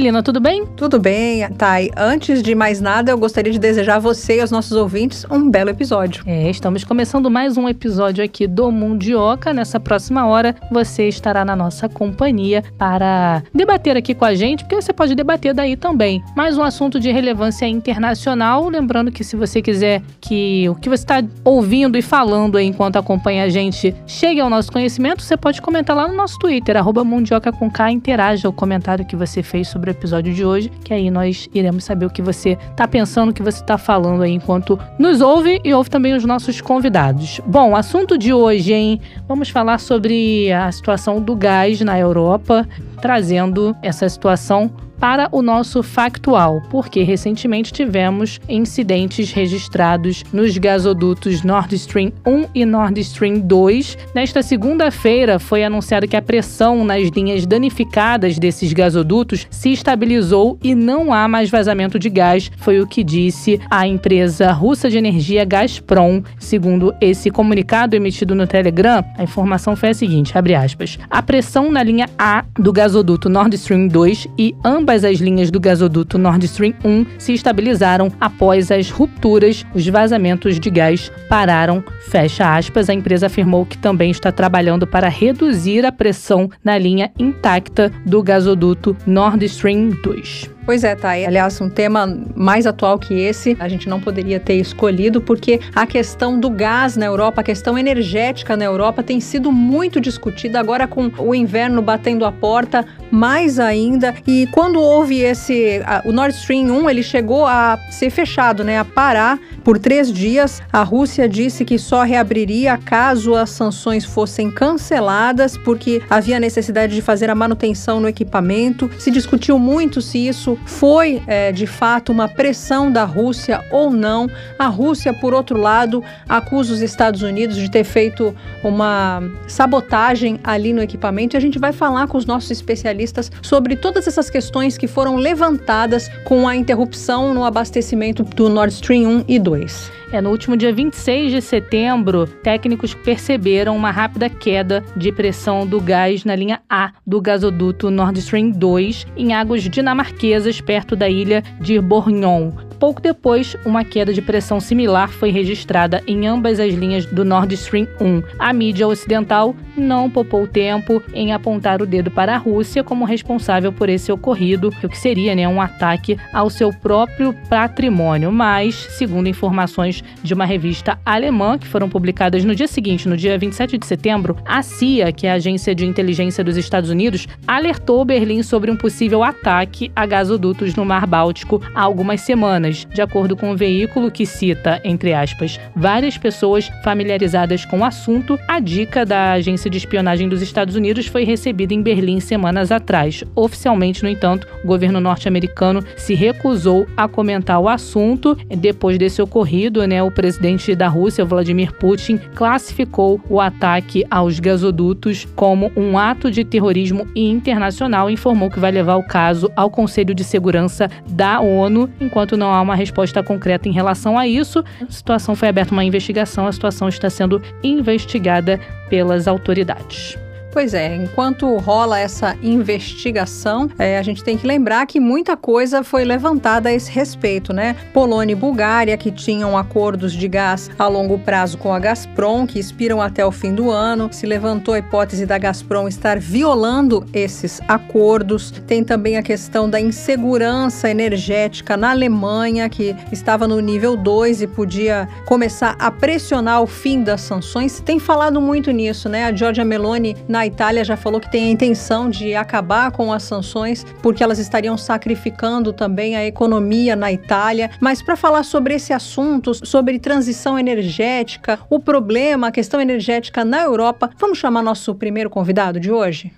Melina, tudo bem? Tudo bem, Thay. Antes de mais nada, eu gostaria de desejar a você e aos nossos ouvintes um belo episódio. É, estamos começando mais um episódio aqui do Mundioca. Nessa próxima hora, você estará na nossa companhia para debater aqui com a gente, porque você pode debater daí também. Mais um assunto de relevância internacional. Lembrando que se você quiser que o que você está ouvindo e falando aí enquanto acompanha a gente chegue ao nosso conhecimento, você pode comentar lá no nosso Twitter, arroba Mundioca com K, interaja o comentário que você fez sobre o episódio de hoje, que aí nós iremos saber o que você está pensando, o que você está falando aí enquanto nos ouve e ouve também os nossos convidados. Bom, assunto de hoje, hein? Vamos falar sobre a situação do gás na Europa, trazendo essa situação para o nosso factual, porque recentemente tivemos incidentes registrados nos gasodutos Nord Stream 1 e Nord Stream 2. Nesta segunda-feira foi anunciado que a pressão nas linhas danificadas desses gasodutos se estabilizou e não há mais vazamento de gás, foi o que disse a empresa russa de energia Gazprom. Segundo esse comunicado emitido no Telegram, a informação foi a seguinte, abre aspas: A pressão na linha A do gasoduto Nord Stream 2 e ambas ambas as linhas do gasoduto Nord Stream 1 se estabilizaram após as rupturas, os vazamentos de gás pararam. Fecha aspas. A empresa afirmou que também está trabalhando para reduzir a pressão na linha intacta do gasoduto Nord Stream 2. Pois é, Thay. Aliás, um tema mais atual que esse, a gente não poderia ter escolhido, porque a questão do gás na Europa, a questão energética na Europa tem sido muito discutida agora com o inverno batendo a porta, mais ainda. E quando houve esse. A, o Nord Stream 1, ele chegou a ser fechado, né? A parar por três dias. A Rússia disse que só reabriria caso as sanções fossem canceladas, porque havia necessidade de fazer a manutenção no equipamento. Se discutiu muito se isso foi é, de fato uma pressão da Rússia ou não. A Rússia, por outro lado, acusa os Estados Unidos de ter feito uma sabotagem ali no equipamento e a gente vai falar com os nossos especialistas sobre todas essas questões que foram levantadas com a interrupção no abastecimento do Nord Stream 1 e 2. É, no último dia 26 de setembro, técnicos perceberam uma rápida queda de pressão do gás na linha A do gasoduto Nord Stream 2 em águas dinamarquesas perto da ilha de Bornholm. Pouco depois, uma queda de pressão similar foi registrada em ambas as linhas do Nord Stream 1. A mídia ocidental não poupou tempo em apontar o dedo para a Rússia como responsável por esse ocorrido, o que seria né, um ataque ao seu próprio patrimônio. Mas, segundo informações de uma revista alemã que foram publicadas no dia seguinte, no dia 27 de setembro, a CIA, que é a agência de inteligência dos Estados Unidos, alertou Berlim sobre um possível ataque a gasodutos no Mar Báltico há algumas semanas de acordo com o veículo que cita, entre aspas, várias pessoas familiarizadas com o assunto, a dica da agência de espionagem dos Estados Unidos foi recebida em Berlim semanas atrás. Oficialmente, no entanto, o governo norte-americano se recusou a comentar o assunto. Depois desse ocorrido, né, o presidente da Rússia, Vladimir Putin, classificou o ataque aos gasodutos como um ato de terrorismo internacional e informou que vai levar o caso ao Conselho de Segurança da ONU, enquanto não há uma resposta concreta em relação a isso. A situação foi aberta uma investigação, a situação está sendo investigada pelas autoridades. Pois é, enquanto rola essa investigação, é, a gente tem que lembrar que muita coisa foi levantada a esse respeito, né? Polônia e Bulgária, que tinham acordos de gás a longo prazo com a Gazprom, que expiram até o fim do ano, se levantou a hipótese da Gazprom estar violando esses acordos. Tem também a questão da insegurança energética na Alemanha, que estava no nível 2 e podia começar a pressionar o fim das sanções. Tem falado muito nisso, né? A Giorgia Meloni, na a Itália já falou que tem a intenção de acabar com as sanções porque elas estariam sacrificando também a economia na Itália. Mas para falar sobre esse assunto, sobre transição energética, o problema, a questão energética na Europa, vamos chamar nosso primeiro convidado de hoje?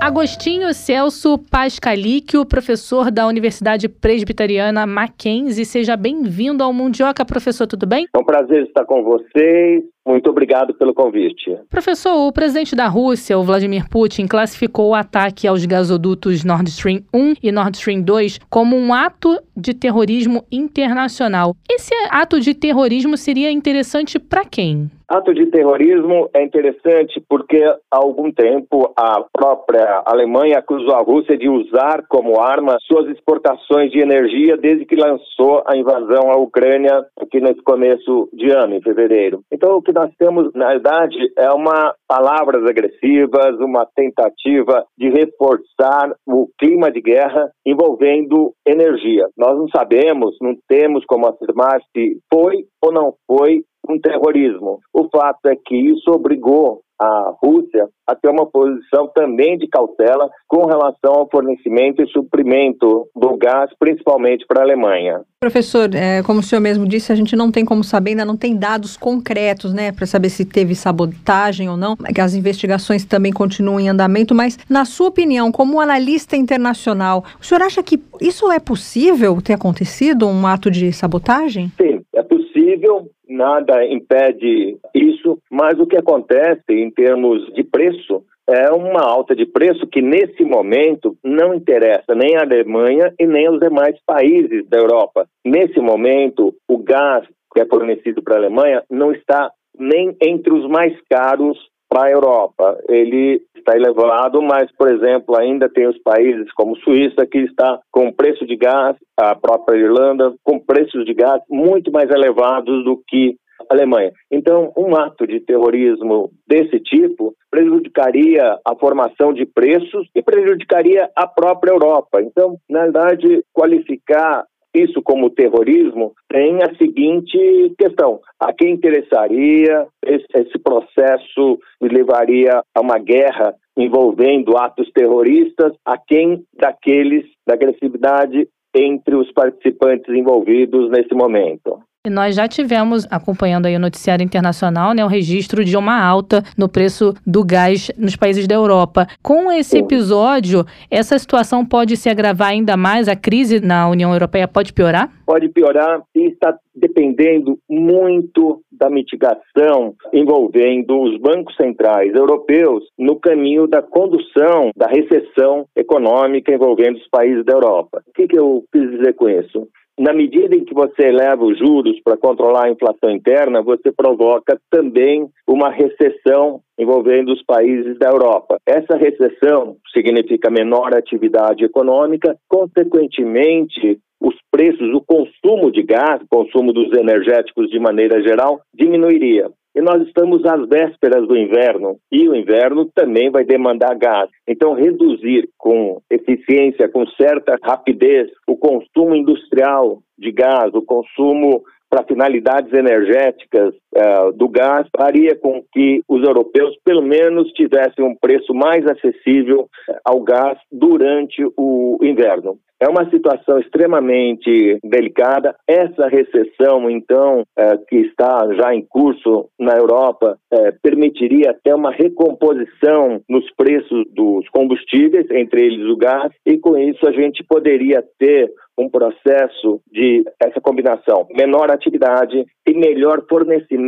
Agostinho Celso Pascalíquio, professor da Universidade Presbiteriana Mackenzie. Seja bem-vindo ao Mundioca, professor, tudo bem? É um prazer estar com vocês. Muito obrigado pelo convite. Professor, o presidente da Rússia, o Vladimir Putin, classificou o ataque aos gasodutos Nord Stream 1 e Nord Stream 2 como um ato de terrorismo internacional. Esse ato de terrorismo seria interessante para quem? Ato de terrorismo é interessante porque há algum tempo a própria Alemanha acusou a Rússia de usar como arma suas exportações de energia desde que lançou a invasão à Ucrânia aqui nesse começo de ano, em fevereiro. Então o que nós temos, na verdade, é uma palavras agressivas, uma tentativa de reforçar o clima de guerra envolvendo energia. Nós não sabemos, não temos como afirmar se foi ou não foi um terrorismo. O fato é que isso obrigou a Rússia a ter uma posição também de cautela com relação ao fornecimento e suprimento do gás, principalmente para a Alemanha. Professor, é, como o senhor mesmo disse, a gente não tem como saber, ainda não tem dados concretos, né, para saber se teve sabotagem ou não. As investigações também continuam em andamento, mas, na sua opinião, como analista internacional, o senhor acha que isso é possível ter acontecido, um ato de sabotagem? Sim, é possível, nada impede isso, mas o que acontece em termos de preço é uma alta de preço que nesse momento não interessa nem a Alemanha e nem os demais países da Europa. Nesse momento, o gás que é fornecido para a Alemanha não está nem entre os mais caros para a Europa. Ele está elevado, mas, por exemplo, ainda tem os países como Suíça, que está com preço de gás, a própria Irlanda, com preços de gás muito mais elevados do que a Alemanha. Então, um ato de terrorismo desse tipo prejudicaria a formação de preços e prejudicaria a própria Europa. Então, na verdade, qualificar isso como terrorismo, tem a seguinte questão: a quem interessaria esse, esse processo levaria a uma guerra envolvendo atos terroristas, a quem daqueles da agressividade entre os participantes envolvidos nesse momento. E nós já tivemos, acompanhando aí o noticiário internacional, né, o registro de uma alta no preço do gás nos países da Europa. Com esse episódio, essa situação pode se agravar ainda mais? A crise na União Europeia pode piorar? Pode piorar e está dependendo muito da mitigação envolvendo os bancos centrais europeus no caminho da condução da recessão econômica envolvendo os países da Europa. O que, que eu quis dizer com isso? Na medida em que você eleva os juros para controlar a inflação interna, você provoca também uma recessão envolvendo os países da Europa. Essa recessão significa menor atividade econômica, consequentemente, os preços, o consumo de gás, o consumo dos energéticos de maneira geral, diminuiria. E nós estamos às vésperas do inverno, e o inverno também vai demandar gás. Então, reduzir com eficiência, com certa rapidez, o consumo industrial de gás, o consumo para finalidades energéticas uh, do gás faria com que os europeus, pelo menos, tivessem um preço mais acessível ao gás durante o inverno. É uma situação extremamente delicada. Essa recessão, então, é, que está já em curso na Europa, é, permitiria até uma recomposição nos preços dos combustíveis, entre eles o gás, e com isso a gente poderia ter um processo de essa combinação, menor atividade e melhor fornecimento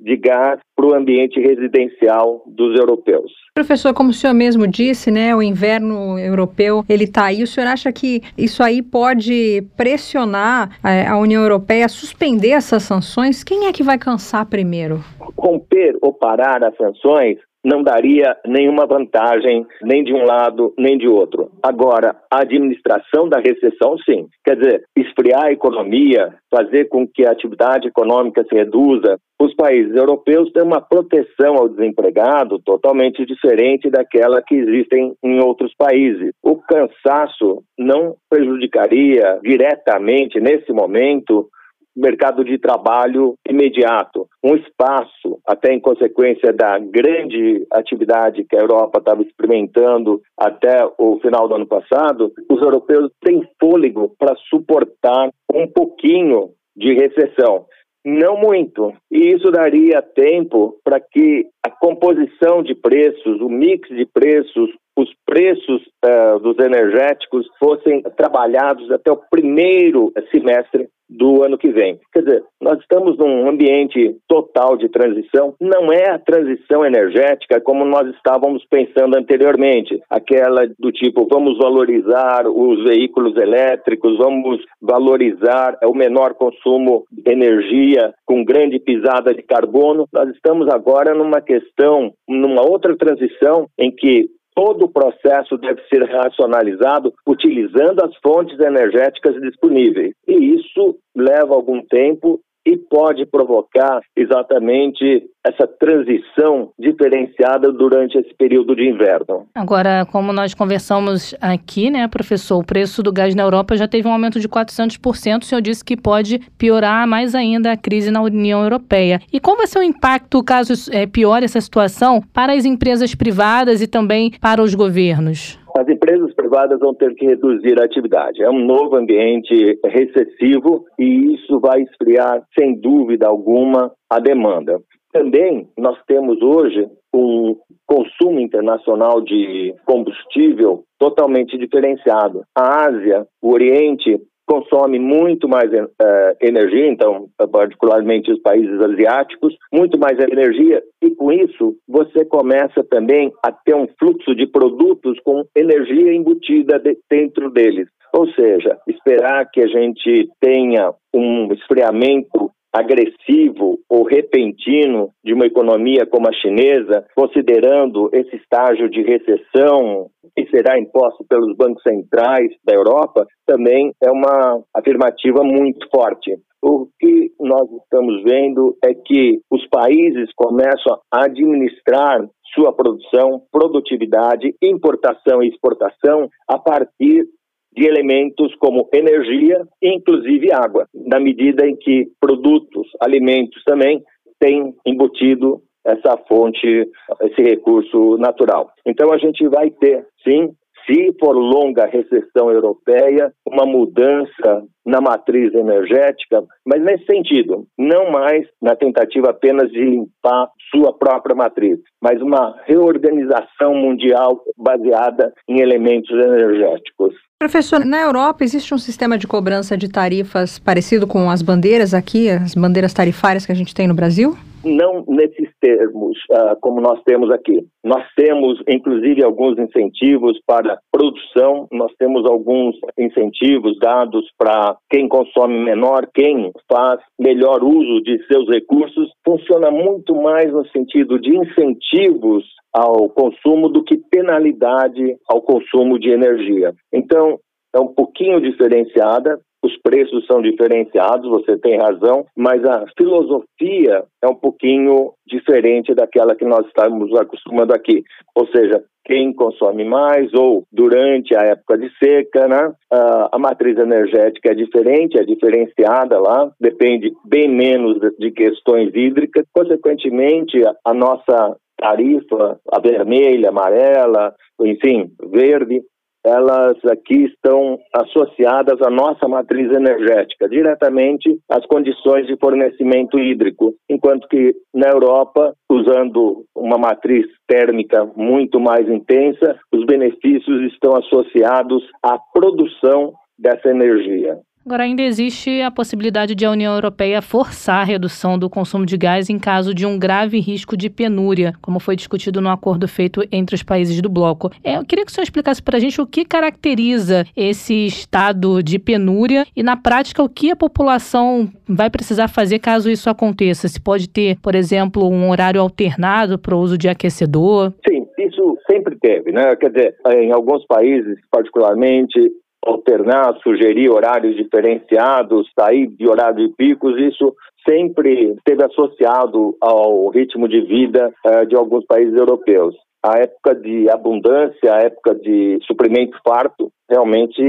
de gás para o ambiente residencial dos europeus. Professor, como o senhor mesmo disse, né, o inverno europeu ele está aí. O senhor acha que isso aí pode pressionar é, a União Europeia a suspender essas sanções? Quem é que vai cansar primeiro? Romper ou parar as sanções não daria nenhuma vantagem nem de um lado nem de outro. Agora, a administração da recessão, sim. Quer dizer, esfriar a economia, fazer com que a atividade econômica se reduza. Os países europeus têm uma proteção ao desempregado totalmente diferente daquela que existem em outros países. O cansaço não prejudicaria diretamente, nesse momento, mercado de trabalho imediato, um espaço, até em consequência da grande atividade que a Europa estava experimentando até o final do ano passado, os europeus têm fôlego para suportar um pouquinho de recessão. Não muito. E isso daria tempo para que a composição de preços, o mix de preços, os preços uh, dos energéticos fossem trabalhados até o primeiro semestre do ano que vem. Quer dizer, nós estamos num ambiente total de transição, não é a transição energética como nós estávamos pensando anteriormente, aquela do tipo vamos valorizar os veículos elétricos, vamos valorizar o menor consumo de energia com grande pisada de carbono. Nós estamos agora numa questão, numa outra transição em que todo o processo deve ser racionalizado utilizando as fontes energéticas disponíveis. E isso leva algum tempo e pode provocar exatamente essa transição diferenciada durante esse período de inverno. Agora, como nós conversamos aqui, né, professor, o preço do gás na Europa já teve um aumento de 400%. O senhor disse que pode piorar mais ainda a crise na União Europeia. E qual vai ser o impacto, caso é, piore essa situação, para as empresas privadas e também para os governos? As empresas privadas vão ter que reduzir a atividade. É um novo ambiente recessivo e isso vai esfriar, sem dúvida alguma, a demanda. Também nós temos hoje um consumo internacional de combustível totalmente diferenciado. A Ásia, o Oriente, consome muito mais uh, energia, então, particularmente os países asiáticos, muito mais energia, e com isso você começa também a ter um fluxo de produtos com energia embutida de, dentro deles. Ou seja, esperar que a gente tenha um esfriamento agressivo ou repentino de uma economia como a chinesa, considerando esse estágio de recessão que será imposto pelos bancos centrais da Europa, também é uma afirmativa muito forte. O que nós estamos vendo é que os países começam a administrar sua produção, produtividade, importação e exportação a partir de elementos como energia, inclusive água, na medida em que produtos, alimentos também têm embutido essa fonte, esse recurso natural. Então a gente vai ter, sim, se for longa a recessão europeia, uma mudança na matriz energética, mas nesse sentido, não mais na tentativa apenas de limpar sua própria matriz, mas uma reorganização mundial baseada em elementos energéticos. Professor, na Europa existe um sistema de cobrança de tarifas parecido com as bandeiras aqui, as bandeiras tarifárias que a gente tem no Brasil? Não nesses termos uh, como nós temos aqui. Nós temos, inclusive, alguns incentivos para produção, nós temos alguns incentivos dados para quem consome menor, quem faz melhor uso de seus recursos. Funciona muito mais no sentido de incentivos ao consumo do que penalidade ao consumo de energia. Então, é um pouquinho diferenciada, os preços são diferenciados, você tem razão, mas a filosofia é um pouquinho diferente daquela que nós estamos acostumando aqui. Ou seja, quem consome mais ou durante a época de seca, né? a matriz energética é diferente, é diferenciada lá, depende bem menos de questões hídricas. Consequentemente, a nossa tarifa, a vermelha, amarela, enfim, verde, elas aqui estão associadas à nossa matriz energética, diretamente às condições de fornecimento hídrico, enquanto que na Europa, usando uma matriz térmica muito mais intensa, os benefícios estão associados à produção dessa energia. Agora, ainda existe a possibilidade de a União Europeia forçar a redução do consumo de gás em caso de um grave risco de penúria, como foi discutido no acordo feito entre os países do bloco. É, eu queria que o senhor explicasse para a gente o que caracteriza esse estado de penúria e, na prática, o que a população vai precisar fazer caso isso aconteça. Se pode ter, por exemplo, um horário alternado para o uso de aquecedor? Sim, isso sempre teve, né? Quer dizer, em alguns países, particularmente, alternar, sugerir horários diferenciados, sair de horário de picos, isso sempre esteve associado ao ritmo de vida uh, de alguns países europeus. A época de abundância, a época de suprimento farto, realmente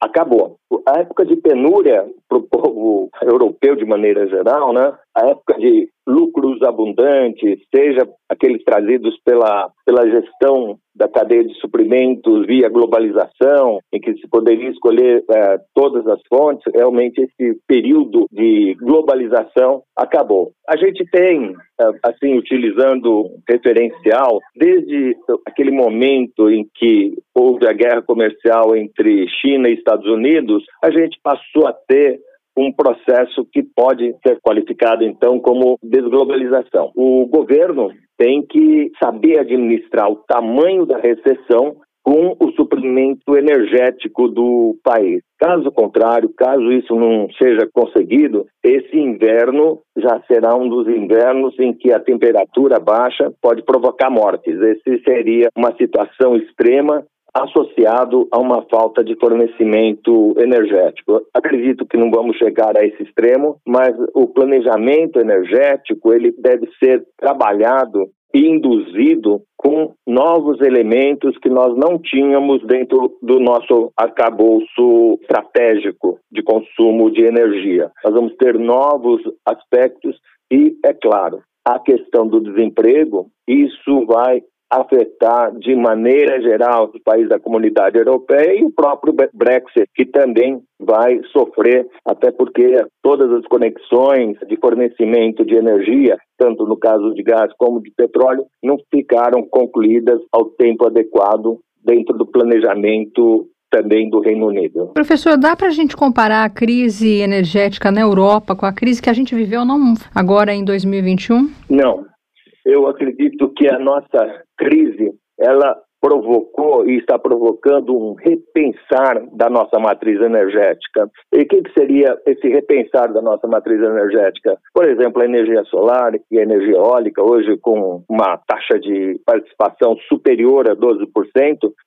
acabou. A época de penúria para o povo europeu de maneira geral, né? A época de lucros abundantes, seja aqueles trazidos pela, pela gestão da cadeia de suprimentos via globalização, em que se poderia escolher é, todas as fontes, realmente esse período de globalização acabou. A gente tem assim, utilizando referencial, desde aquele momento em que houve a guerra comercial entre China e Estados Unidos, a gente passou a ter um processo que pode ser qualificado então como desglobalização. O governo tem que saber administrar o tamanho da recessão com o suprimento energético do país. Caso contrário, caso isso não seja conseguido, esse inverno já será um dos invernos em que a temperatura baixa pode provocar mortes. Esse seria uma situação extrema associado a uma falta de fornecimento energético. Acredito que não vamos chegar a esse extremo, mas o planejamento energético ele deve ser trabalhado induzido com novos elementos que nós não tínhamos dentro do nosso arcabouço estratégico de consumo de energia. Nós vamos ter novos aspectos e, é claro, a questão do desemprego, isso vai afetar de maneira geral os países da comunidade europeia e o próprio Brexit, que também vai sofrer, até porque todas as conexões de fornecimento de energia, tanto no caso de gás como de petróleo, não ficaram concluídas ao tempo adequado dentro do planejamento também do Reino Unido. Professor, dá para a gente comparar a crise energética na Europa com a crise que a gente viveu não agora em 2021? Não, eu acredito que a nossa crise ela provocou e está provocando um repensar da nossa matriz energética. E o que, que, seria esse repensar da nossa matriz energética? Por exemplo, a energia solar e a energia eólica, hoje com uma taxa de participação superior a 12%,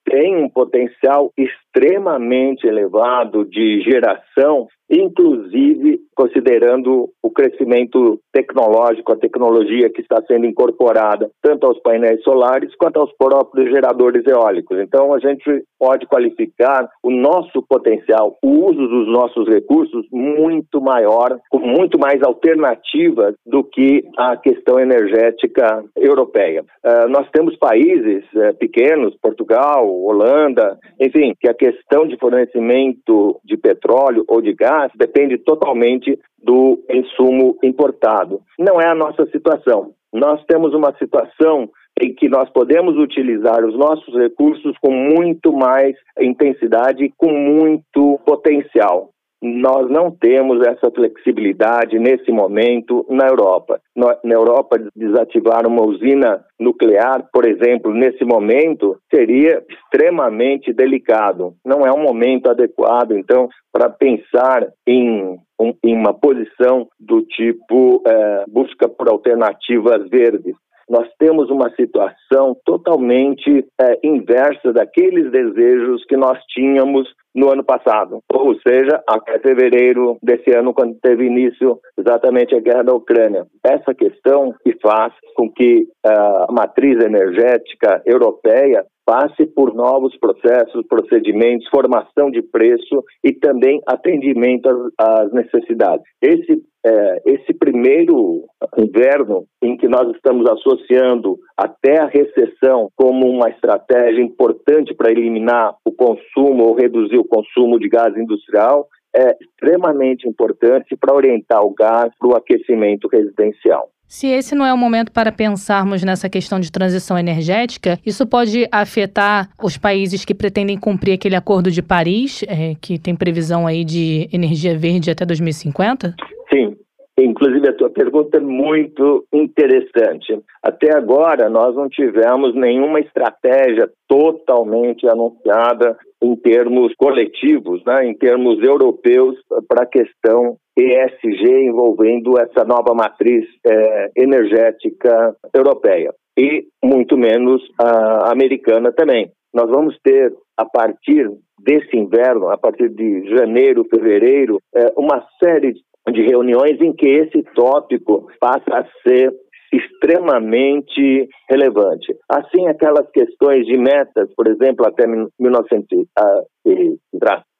tem um potencial extremamente elevado de geração inclusive considerando o crescimento tecnológico, a tecnologia que está sendo incorporada tanto aos painéis solares quanto aos próprios geradores eólicos. Então, a gente pode qualificar o nosso potencial, o uso dos nossos recursos muito maior, com muito mais alternativas do que a questão energética europeia. Uh, nós temos países uh, pequenos, Portugal, Holanda, enfim, que a questão de fornecimento de petróleo ou de gás depende totalmente do insumo importado. Não é a nossa situação. Nós temos uma situação em que nós podemos utilizar os nossos recursos com muito mais intensidade e com muito potencial. Nós não temos essa flexibilidade nesse momento na Europa. Na Europa, desativar uma usina nuclear, por exemplo, nesse momento, seria extremamente delicado. Não é um momento adequado, então, para pensar em, em, uma posição do tipo é, busca por alternativas verdes nós temos uma situação totalmente é, inversa daqueles desejos que nós tínhamos no ano passado, ou seja, até fevereiro desse ano, quando teve início exatamente a guerra da Ucrânia. Essa questão que faz com que é, a matriz energética europeia passe por novos processos, procedimentos, formação de preço e também atendimento às necessidades. Esse é, esse primeiro inverno em que nós estamos associando até a recessão como uma estratégia importante para eliminar o consumo ou reduzir o consumo de gás industrial é extremamente importante para orientar o gás para o aquecimento residencial. Se esse não é o momento para pensarmos nessa questão de transição energética, isso pode afetar os países que pretendem cumprir aquele acordo de Paris, é, que tem previsão aí de energia verde até 2050? Sim, Inclusive, a tua pergunta é muito interessante. Até agora, nós não tivemos nenhuma estratégia totalmente anunciada em termos coletivos, né, em termos europeus, para a questão ESG envolvendo essa nova matriz é, energética europeia e muito menos a americana também. Nós vamos ter, a partir desse inverno, a partir de janeiro, fevereiro, é, uma série de reuniões em que esse tópico passa a ser extremamente relevante. Assim, aquelas questões de metas, por exemplo, até 1900,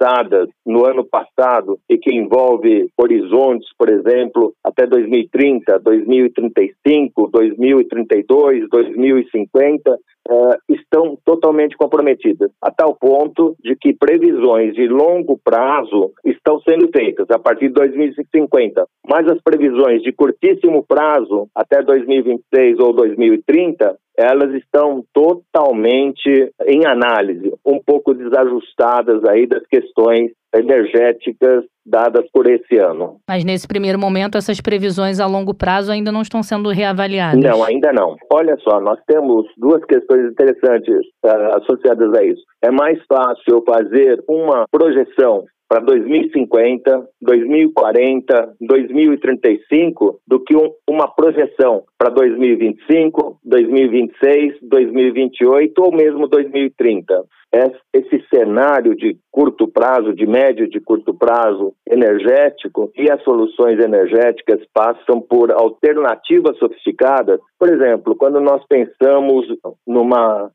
passadas no ano passado e que envolve horizontes, por exemplo, até 2030, 2035, 2032, 2050, Uh, estão totalmente comprometidas, a tal ponto de que previsões de longo prazo estão sendo feitas a partir de 2050, mas as previsões de curtíssimo prazo, até 2026 ou 2030, elas estão totalmente em análise, um pouco desajustadas aí das questões energéticas dadas por esse ano. Mas nesse primeiro momento, essas previsões a longo prazo ainda não estão sendo reavaliadas? Não, ainda não. Olha só, nós temos duas questões interessantes uh, associadas a isso. É mais fácil fazer uma projeção para 2050, 2040, 2035 do que um, uma projeção para 2025, 2026, 2028 ou mesmo 2030. Esse cenário de curto prazo, de médio de curto prazo energético e as soluções energéticas passam por alternativas sofisticadas. Por exemplo, quando nós pensamos numa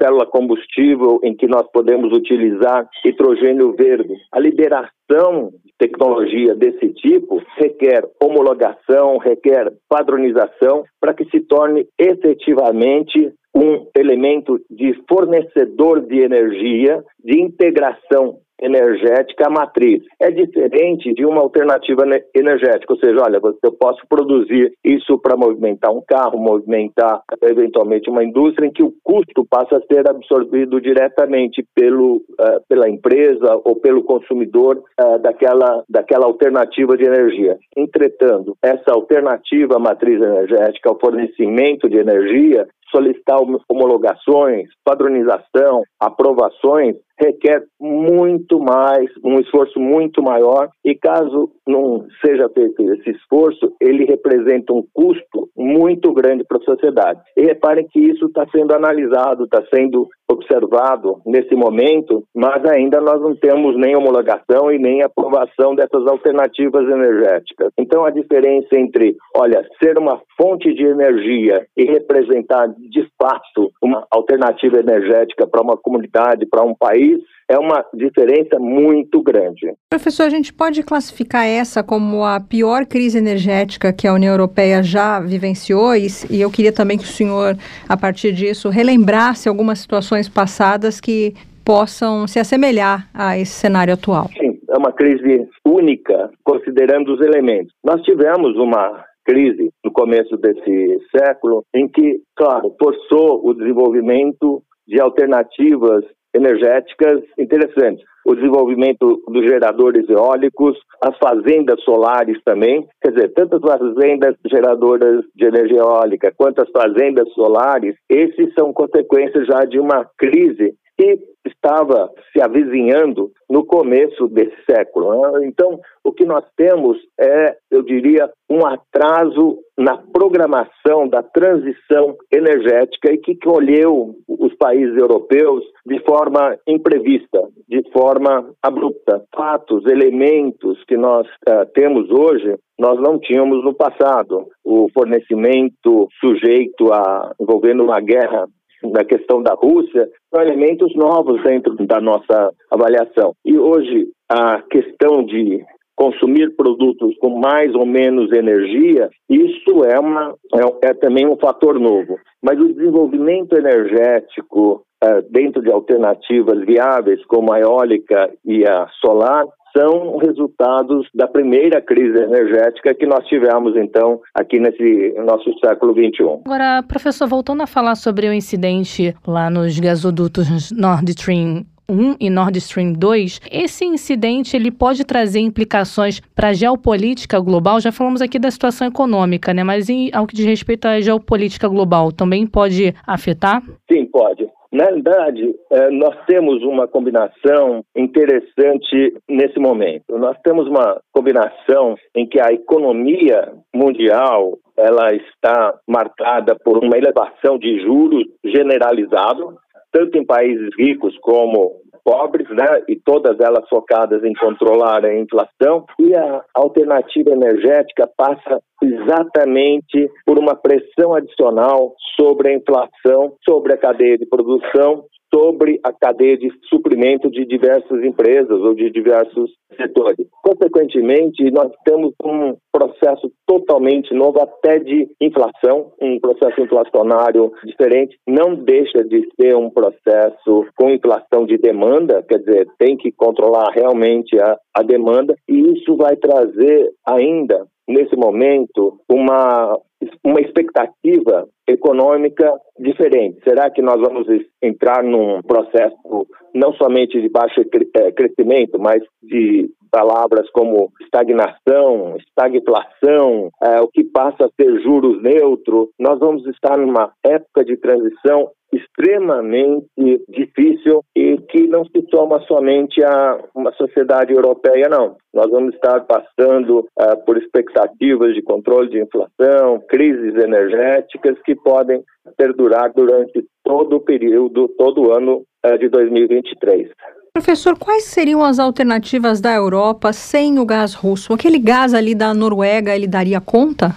célula combustível em que nós podemos utilizar hidrogênio verde. A liberação de tecnologia desse tipo requer homologação, requer padronização para que se torne efetivamente um elemento de fornecedor de energia, de integração energética matriz. É diferente de uma alternativa energética, ou seja, olha, eu posso produzir isso para movimentar um carro, movimentar eventualmente uma indústria em que o custo passa a ser absorvido diretamente pelo, uh, pela empresa ou pelo consumidor uh, daquela, daquela alternativa de energia. Entretanto, essa alternativa matriz energética, o fornecimento de energia, solicitar homologações, padronização, aprovações, requer muito mais, um esforço muito maior, e caso não seja feito esse esforço, ele representa um custo muito grande para a sociedade. E reparem que isso está sendo analisado, está sendo observado nesse momento, mas ainda nós não temos nem homologação e nem aprovação dessas alternativas energéticas. Então a diferença entre, olha, ser uma fonte de energia e representar de fato uma alternativa energética para uma comunidade, para um país, é uma diferença muito grande. Professor, a gente pode classificar essa como a pior crise energética que a União Europeia já vivenciou e, e eu queria também que o senhor, a partir disso, relembrasse algumas situações passadas que possam se assemelhar a esse cenário atual. Sim, é uma crise única, considerando os elementos. Nós tivemos uma crise no começo desse século em que, claro, forçou o desenvolvimento de alternativas energéticas interessantes. O desenvolvimento dos geradores eólicos, as fazendas solares também, quer dizer, tanto as fazendas geradoras de energia eólica quanto as fazendas solares, esses são consequências já de uma crise que estava se avizinhando no começo desse século. Né? Então, o que nós temos é, eu diria, um atraso na programação da transição energética e que colheu os países europeus de forma imprevista, de forma abrupta. Fatos, elementos que nós uh, temos hoje nós não tínhamos no passado. O fornecimento sujeito a envolvendo uma guerra na questão da Rússia, são elementos novos dentro da nossa avaliação. E hoje, a questão de consumir produtos com mais ou menos energia, isso é, uma, é, é também um fator novo. Mas o desenvolvimento energético dentro de alternativas viáveis, como a eólica e a solar, são resultados da primeira crise energética que nós tivemos, então, aqui nesse nosso século XXI. Agora, professor, voltando a falar sobre o incidente lá nos gasodutos Nord Stream 1 e Nord Stream 2, esse incidente ele pode trazer implicações para a geopolítica global? Já falamos aqui da situação econômica, né? Mas em, ao que diz respeito à geopolítica global, também pode afetar? Sim, pode. Na realidade, é, nós temos uma combinação interessante nesse momento. Nós temos uma combinação em que a economia mundial ela está marcada por uma elevação de juros generalizado, tanto em países ricos como pobres, né, e todas elas focadas em controlar a inflação, e a alternativa energética passa exatamente por uma pressão adicional sobre a inflação, sobre a cadeia de produção, sobre a cadeia de suprimento de diversas empresas ou de diversos setores. Consequentemente, nós temos um processo totalmente novo, até de inflação, um processo inflacionário diferente. Não deixa de ser um processo com inflação de demanda, quer dizer, tem que controlar realmente a, a demanda, e isso vai trazer ainda nesse momento, uma, uma expectativa econômica diferente. Será que nós vamos entrar num processo não somente de baixo eh, crescimento, mas de palavras como estagnação, estagflação, é, o que passa a ser juros neutro, nós vamos estar numa época de transição extremamente difícil e que não se toma somente a uma sociedade europeia, não. Nós vamos estar passando uh, por expectativas de controle de inflação, crises energéticas que podem perdurar durante todo o período, todo o ano uh, de 2023. Professor, quais seriam as alternativas da Europa sem o gás russo? Aquele gás ali da Noruega, ele daria conta?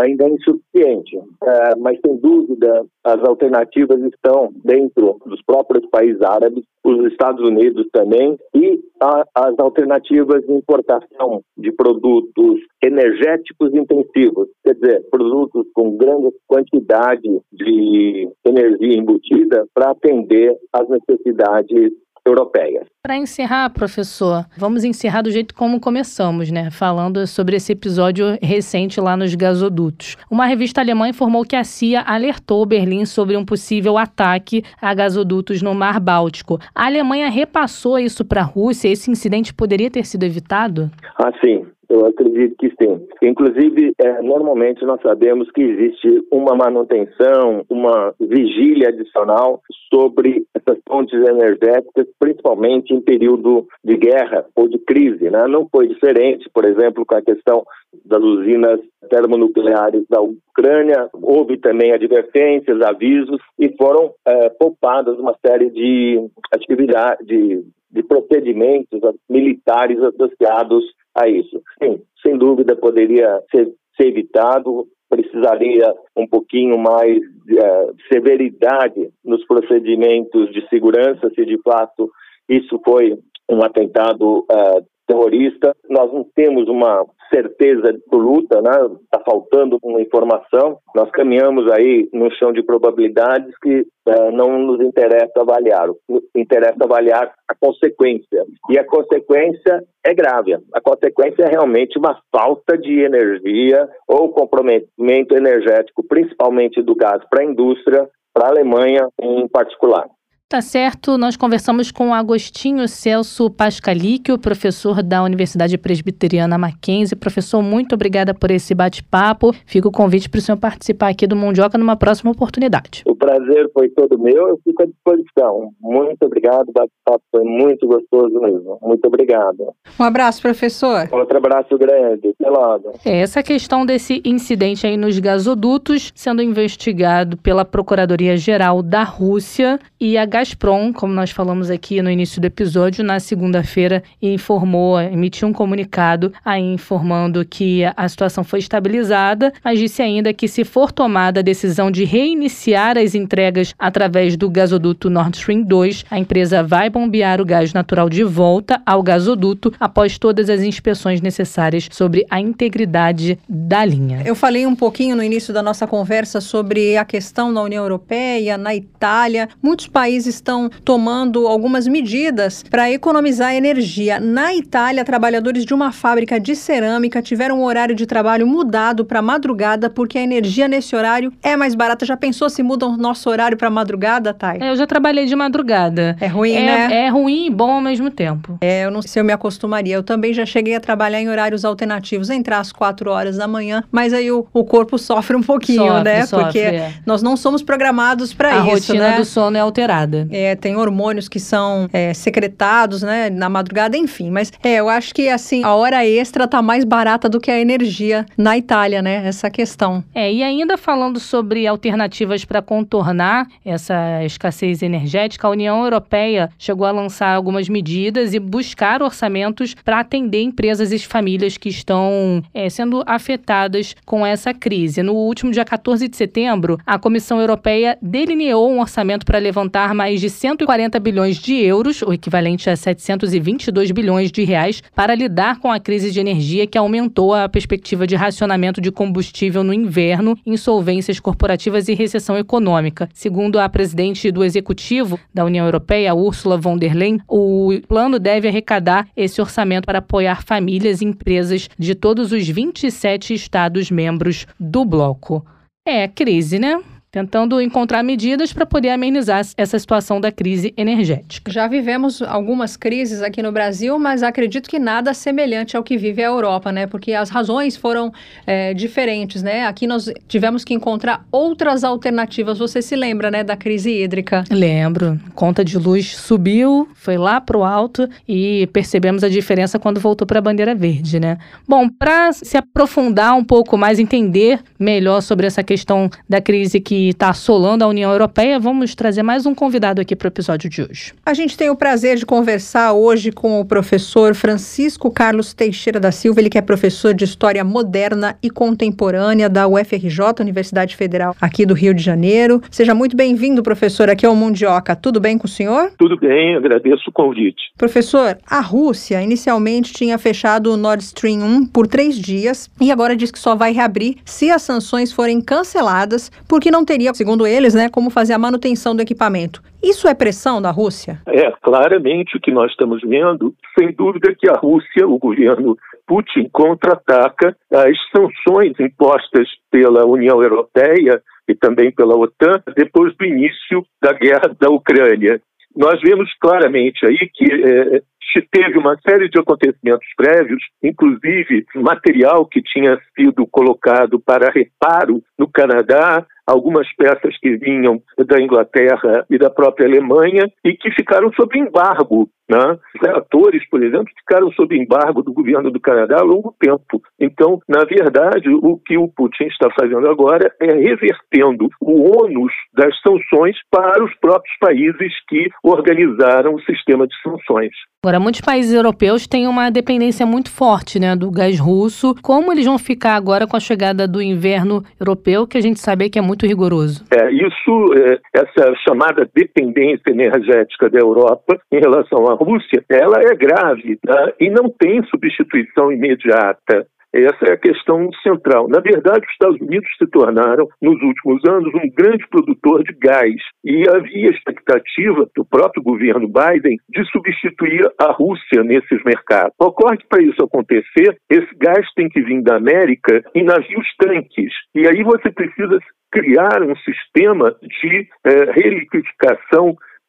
Ainda é insuficiente, é, mas sem dúvida as alternativas estão dentro dos próprios países árabes, os Estados Unidos também, e as alternativas de importação de produtos energéticos intensivos, quer dizer, produtos com grande quantidade de energia embutida para atender às necessidades europeias. Para encerrar, professor, vamos encerrar do jeito como começamos, né? Falando sobre esse episódio recente lá nos gasodutos. Uma revista alemã informou que a CIA alertou Berlim sobre um possível ataque a gasodutos no Mar Báltico. A Alemanha repassou isso para a Rússia? Esse incidente poderia ter sido evitado? Ah, sim. Eu acredito que sim. Inclusive, é, normalmente nós sabemos que existe uma manutenção, uma vigília adicional sobre essas fontes energéticas, principalmente em período de guerra ou de crise. Né? Não foi diferente, por exemplo, com a questão das usinas termonucleares da Ucrânia. Houve também advertências, avisos e foram é, poupadas uma série de atividades, de, de procedimentos militares associados a isso. Sim, sem dúvida poderia ser, ser evitado, precisaria um pouquinho mais de uh, severidade nos procedimentos de segurança, se de fato isso foi um atentado uh, terrorista. Nós não temos uma certeza absoluta, né? Está faltando uma informação. Nós caminhamos aí no chão de probabilidades que uh, não nos interessa avaliar. Interessa avaliar a consequência. E a consequência é grave. A consequência é realmente uma falta de energia ou comprometimento energético, principalmente do gás para a indústria, para a Alemanha em particular. Tá certo, nós conversamos com Agostinho Celso Pascalíquio, professor da Universidade Presbiteriana Mackenzie. Professor, muito obrigada por esse bate-papo. Fica o convite para o senhor participar aqui do Mundioca numa próxima oportunidade. O prazer foi todo meu, eu fico à disposição. Muito obrigado, o bate-papo foi muito gostoso mesmo. Muito obrigado. Um abraço, professor. Outro abraço grande. Até logo. É, essa questão desse incidente aí nos gasodutos sendo investigado pela Procuradoria-Geral da Rússia e a Gazprom, como nós falamos aqui no início do episódio, na segunda-feira informou, emitiu um comunicado aí informando que a situação foi estabilizada, mas disse ainda que se for tomada a decisão de reiniciar as entregas através do gasoduto Nord Stream 2, a empresa vai bombear o gás natural de volta ao gasoduto após todas as inspeções necessárias sobre a integridade da linha. Eu falei um pouquinho no início da nossa conversa sobre a questão na União Europeia, na Itália. Muitos países estão tomando algumas medidas para economizar energia. Na Itália, trabalhadores de uma fábrica de cerâmica tiveram o horário de trabalho mudado para madrugada porque a energia nesse horário é mais barata. Já pensou se mudam o nosso horário para madrugada, Thay? É, eu já trabalhei de madrugada. É ruim, é, né? É ruim e bom ao mesmo tempo. É, eu não sei se eu me acostumaria. Eu também já cheguei a trabalhar em horários alternativos, entrar às quatro horas da manhã, mas aí o, o corpo sofre um pouquinho, sofre, né? Sofre, porque é. nós não somos programados para isso, A rotina né? do sono é alterada. É, tem hormônios que são é, secretados, né, na madrugada, enfim. Mas é, eu acho que assim a hora extra tá mais barata do que a energia na Itália, né? Essa questão. É, e ainda falando sobre alternativas para contornar essa escassez energética, a União Europeia chegou a lançar algumas medidas e buscar orçamentos para atender empresas e famílias que estão é, sendo afetadas com essa crise. No último dia 14 de setembro, a Comissão Europeia delineou um orçamento para levantar mais de 140 bilhões de euros, o equivalente a 722 bilhões de reais, para lidar com a crise de energia que aumentou a perspectiva de racionamento de combustível no inverno, insolvências corporativas e recessão econômica. Segundo a presidente do executivo da União Europeia, Ursula von der Leyen, o plano deve arrecadar esse orçamento para apoiar famílias e empresas de todos os 27 Estados-membros do bloco. É crise, né? Tentando encontrar medidas para poder amenizar essa situação da crise energética. Já vivemos algumas crises aqui no Brasil, mas acredito que nada semelhante ao que vive a Europa, né? Porque as razões foram é, diferentes, né? Aqui nós tivemos que encontrar outras alternativas. Você se lembra, né, da crise hídrica? Lembro. Conta de luz subiu, foi lá para o alto e percebemos a diferença quando voltou para a bandeira verde, né? Bom, para se aprofundar um pouco mais, entender melhor sobre essa questão da crise que está assolando a União Europeia, vamos trazer mais um convidado aqui para o episódio de hoje. A gente tem o prazer de conversar hoje com o professor Francisco Carlos Teixeira da Silva, ele que é professor de História Moderna e Contemporânea da UFRJ, Universidade Federal aqui do Rio de Janeiro. Seja muito bem-vindo, professor, aqui ao Mundioca. Tudo bem com o senhor? Tudo bem, agradeço o convite. Professor, a Rússia inicialmente tinha fechado o Nord Stream 1 por três dias e agora diz que só vai reabrir se as sanções forem canceladas, porque não tem teria, segundo eles, né, como fazer a manutenção do equipamento. Isso é pressão da Rússia? É, claramente o que nós estamos vendo, sem dúvida que a Rússia, o governo Putin, contra-ataca as sanções impostas pela União Europeia e também pela OTAN depois do início da guerra da Ucrânia. Nós vemos claramente aí que é, teve uma série de acontecimentos prévios, inclusive material que tinha sido colocado para reparo no Canadá, algumas peças que vinham da Inglaterra e da própria Alemanha e que ficaram sob embargo. Né? Os atores, por exemplo, ficaram sob embargo do governo do Canadá há longo tempo. Então, na verdade, o que o Putin está fazendo agora é revertendo o ônus das sanções para os próprios países que organizaram o sistema de sanções. Agora, muitos países europeus têm uma dependência muito forte né, do gás russo. Como eles vão ficar agora com a chegada do inverno europeu, que a gente sabe que é muito rigoroso? É, isso, é, essa chamada dependência energética da Europa em relação à Rússia, ela é grave tá? e não tem substituição imediata. Essa é a questão central. Na verdade, os Estados Unidos se tornaram, nos últimos anos, um grande produtor de gás. E havia expectativa do próprio governo Biden de substituir a Rússia nesses mercados. Ocorre que, para isso acontecer, esse gás tem que vir da América em navios tanques. E aí você precisa criar um sistema de é,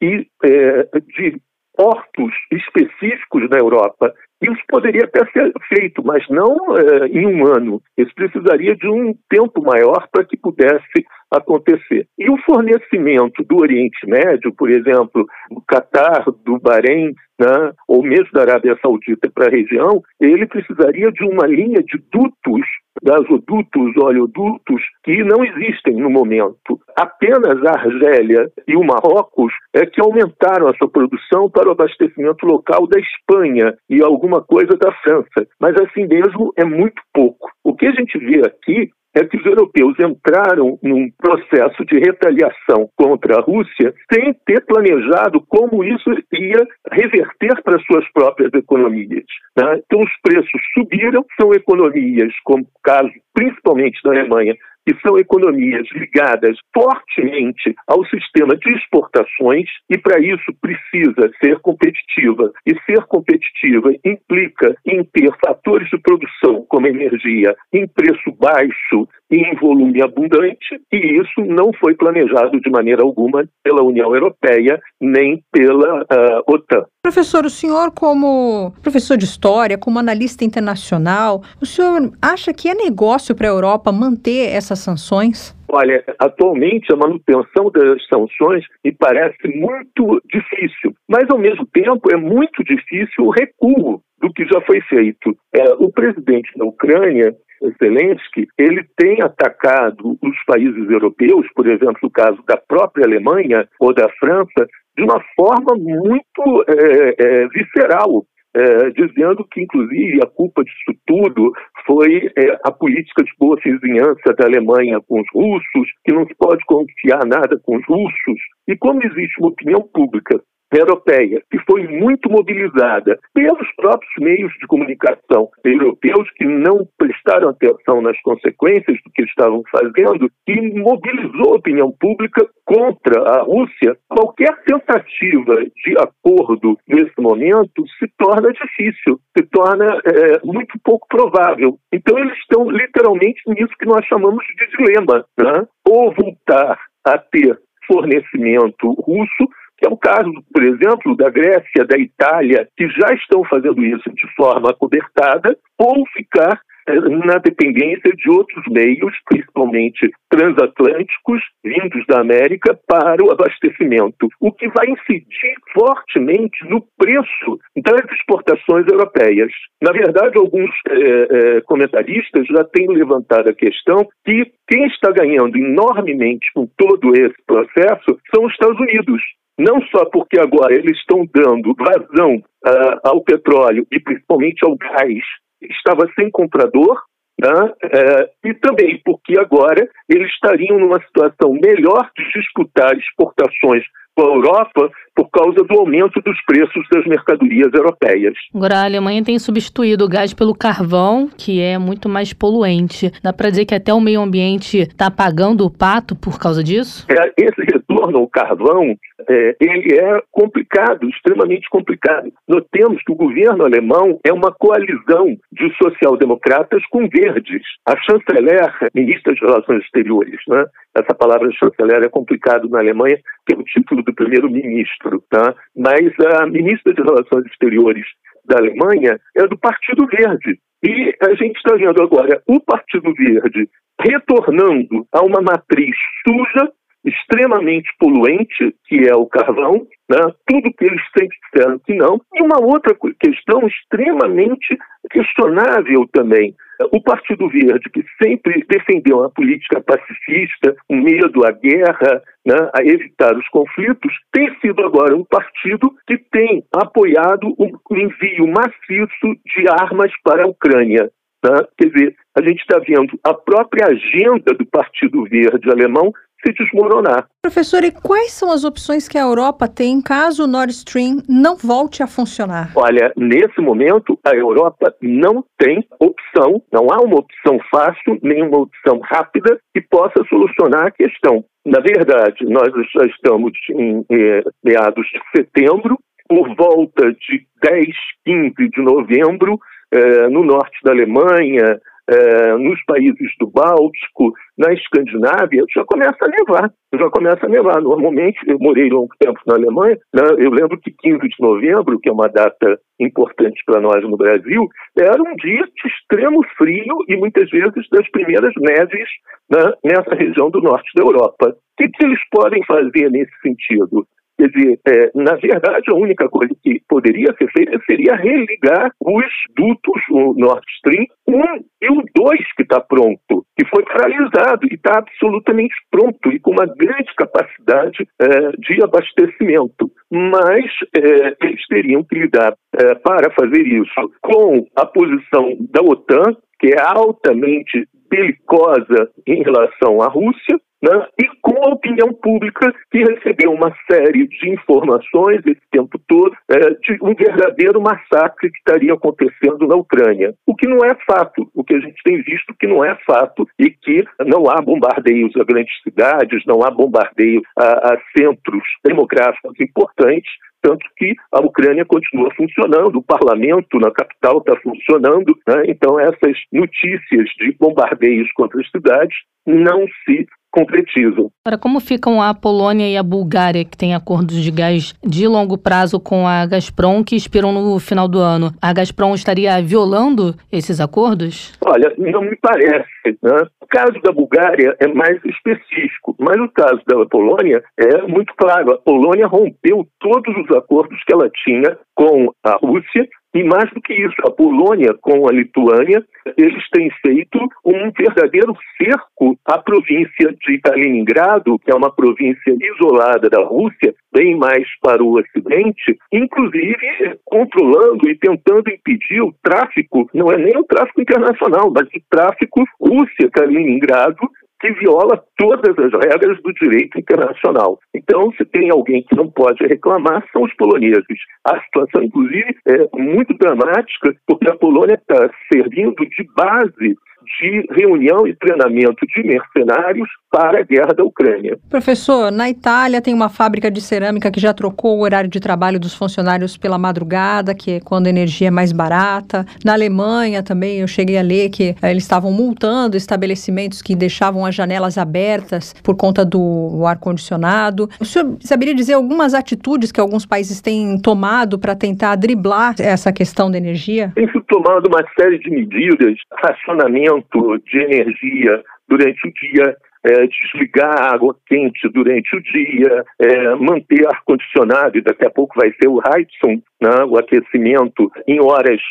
e é, de portos específicos na Europa. Isso poderia até ser feito, mas não é, em um ano. Isso precisaria de um tempo maior para que pudesse acontecer. E o fornecimento do Oriente Médio, por exemplo, do Catar, do Bahrein, né, ou mesmo da Arábia Saudita para a região, ele precisaria de uma linha de dutos, gasodutos, oleodutos, que não existem no momento. Apenas a Argélia e o Marrocos é que aumentaram a sua produção para o abastecimento local da Espanha e alguma coisa da França. Mas assim mesmo é muito pouco. O que a gente vê aqui é que os europeus entraram num processo de retaliação contra a Rússia sem ter planejado como isso ia reverter para suas próprias economias. Né? Então, os preços subiram, são economias, como o caso principalmente da Alemanha, que são economias ligadas fortemente ao sistema de exportações e para isso precisa ser competitiva. E ser competitiva implica em ter fatores de produção como energia em preço baixo e em volume abundante, e isso não foi planejado de maneira alguma pela União Europeia nem pela uh, OTAN. Professor, o senhor, como professor de história, como analista internacional, o senhor acha que é negócio para a Europa manter essas sanções? Olha, atualmente a manutenção das sanções me parece muito difícil, mas ao mesmo tempo é muito difícil o recuo do que já foi feito. É, o presidente da Ucrânia Zelensky, ele tem atacado os países europeus, por exemplo, no caso da própria Alemanha ou da França, de uma forma muito é, é, visceral. É, dizendo que, inclusive, a culpa disso tudo foi é, a política de boa vizinhança da Alemanha com os russos, que não se pode confiar nada com os russos. E como existe uma opinião pública europeia, que foi muito mobilizada pelos próprios meios de comunicação europeus que não prestaram atenção nas consequências do que estavam fazendo e mobilizou a opinião pública contra a Rússia. Qualquer tentativa de acordo nesse momento se torna difícil, se torna é, muito pouco provável. Então eles estão literalmente nisso que nós chamamos de dilema, né? ou voltar a ter fornecimento russo é o caso, por exemplo, da Grécia, da Itália, que já estão fazendo isso de forma cobertada, ou ficar eh, na dependência de outros meios, principalmente transatlânticos, vindos da América, para o abastecimento, o que vai incidir fortemente no preço das exportações europeias. Na verdade, alguns eh, eh, comentaristas já têm levantado a questão que quem está ganhando enormemente com todo esse processo são os Estados Unidos não só porque agora eles estão dando vazão uh, ao petróleo e principalmente ao gás, estava sem comprador, né? uh, e também porque agora eles estariam numa situação melhor de disputar exportações com a Europa por causa do aumento dos preços das mercadorias europeias. Agora, a Alemanha tem substituído o gás pelo carvão, que é muito mais poluente. Dá para dizer que até o meio ambiente está pagando o pato por causa disso? É, esse retorno ao carvão, é, ele é complicado, extremamente complicado. Notemos que o governo alemão é uma coalizão de social-democratas com verdes. A chanceler, ministra de Relações Exteriores, né? essa palavra chanceler é complicado na Alemanha, que é o título do primeiro-ministro ministro, tá? mas a ministra de Relações Exteriores da Alemanha é do Partido Verde. E a gente está vendo agora o Partido Verde retornando a uma matriz suja, extremamente poluente, que é o carvão, né? tudo que eles sempre disseram que não, e uma outra questão extremamente questionável também, o Partido Verde, que sempre defendeu a política pacifista, o medo à guerra, né, a evitar os conflitos, tem sido agora um partido que tem apoiado o envio maciço de armas para a Ucrânia. Né? Quer dizer, a gente está vendo a própria agenda do Partido Verde alemão se desmoronar. Professor, e quais são as opções que a Europa tem caso o Nord Stream não volte a funcionar? Olha, nesse momento a Europa não tem opção, não há uma opção fácil, nem uma opção rápida que possa solucionar a questão. Na verdade, nós já estamos em eh, meados de setembro, por volta de 10, 15 de novembro, eh, no norte da Alemanha, é, nos países do Báltico, na Escandinávia, já começa a nevar. Já começa a nevar. Normalmente, eu morei longo tempo na Alemanha, né, eu lembro que 15 de novembro, que é uma data importante para nós no Brasil, era um dia de extremo frio e muitas vezes das primeiras neves né, nessa região do norte da Europa. O que, que eles podem fazer nesse sentido? Quer dizer, é, na verdade, a única coisa que poderia ser feita seria religar os dutos, o Nord Stream 1 e o 2 que está pronto, que foi paralisado e está absolutamente pronto e com uma grande capacidade é, de abastecimento. Mas é, eles teriam que lidar é, para fazer isso com a posição da OTAN, que é altamente belicosa em relação à Rússia, né? e com a opinião pública que recebeu uma série de informações esse tempo todo é, de um verdadeiro massacre que estaria acontecendo na Ucrânia. O que não é fato, o que a gente tem visto que não é fato e que não há bombardeios a grandes cidades, não há bombardeio a, a centros demográficos importantes, tanto que a Ucrânia continua funcionando, o parlamento na capital está funcionando, né? então essas notícias de bombardeios contra as cidades não se concretizam. Agora, como ficam a Polônia e a Bulgária, que têm acordos de gás de longo prazo com a Gazprom, que expiram no final do ano? A Gazprom estaria violando esses acordos? Olha, não me parece. Né? O caso da Bulgária é mais específico, mas o caso da Polônia é muito claro. A Polônia rompeu todos os acordos que ela tinha com a Rússia E mais do que isso, a Polônia com a Lituânia, eles têm feito um verdadeiro cerco à província de Kaliningrado, que é uma província isolada da Rússia, bem mais para o ocidente, inclusive controlando e tentando impedir o tráfico, não é nem o tráfico internacional, mas o tráfico Rússia-Kaliningrado, que viola todas as regras do direito internacional. Então, se tem alguém que não pode reclamar, são os poloneses. A situação, inclusive, é muito dramática, porque a Polônia está servindo de base de reunião e treinamento de mercenários para a guerra da Ucrânia. Professor, na Itália tem uma fábrica de cerâmica que já trocou o horário de trabalho dos funcionários pela madrugada, que é quando a energia é mais barata. Na Alemanha também eu cheguei a ler que eh, eles estavam multando estabelecimentos que deixavam as janelas abertas por conta do ar-condicionado. O senhor saberia dizer algumas atitudes que alguns países têm tomado para tentar driblar essa questão da energia? Tem sido tomado uma série de medidas, racionamento de energia durante o dia, é, desligar água quente durante o dia, é, manter ar-condicionado, e daqui a pouco vai ser o Heizung, né, o aquecimento em horas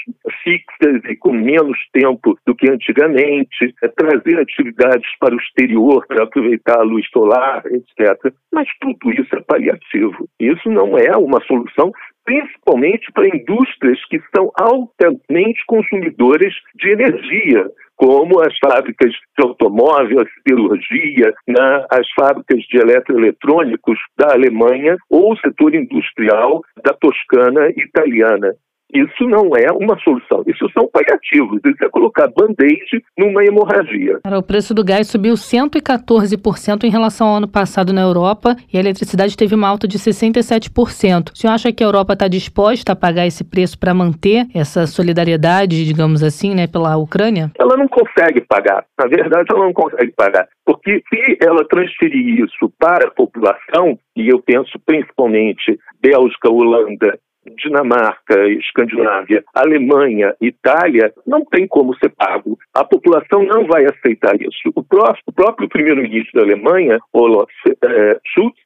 fixas e com menos tempo do que antigamente, é, trazer atividades para o exterior para aproveitar a luz solar, etc. Mas tudo isso é paliativo. Isso não é uma solução principalmente para indústrias que são altamente consumidoras de energia como as fábricas de automóvel, a siderurgia, né, as fábricas de eletroeletrônicos da Alemanha ou o setor industrial da Toscana italiana. Isso não é uma solução. Isso são paliativos. Isso é colocar band-aid numa hemorragia. O preço do gás subiu 114% em relação ao ano passado na Europa e a eletricidade teve uma alta de 67%. O senhor acha que a Europa está disposta a pagar esse preço para manter essa solidariedade, digamos assim, né, pela Ucrânia? Ela não consegue pagar. Na verdade, ela não consegue pagar. Porque se ela transferir isso para a população, e eu penso principalmente Bélgica, Holanda Dinamarca, Escandinávia, Alemanha, Itália, não tem como ser pago. A população não vai aceitar isso. O, o próprio primeiro-ministro da Alemanha, Olaf eh,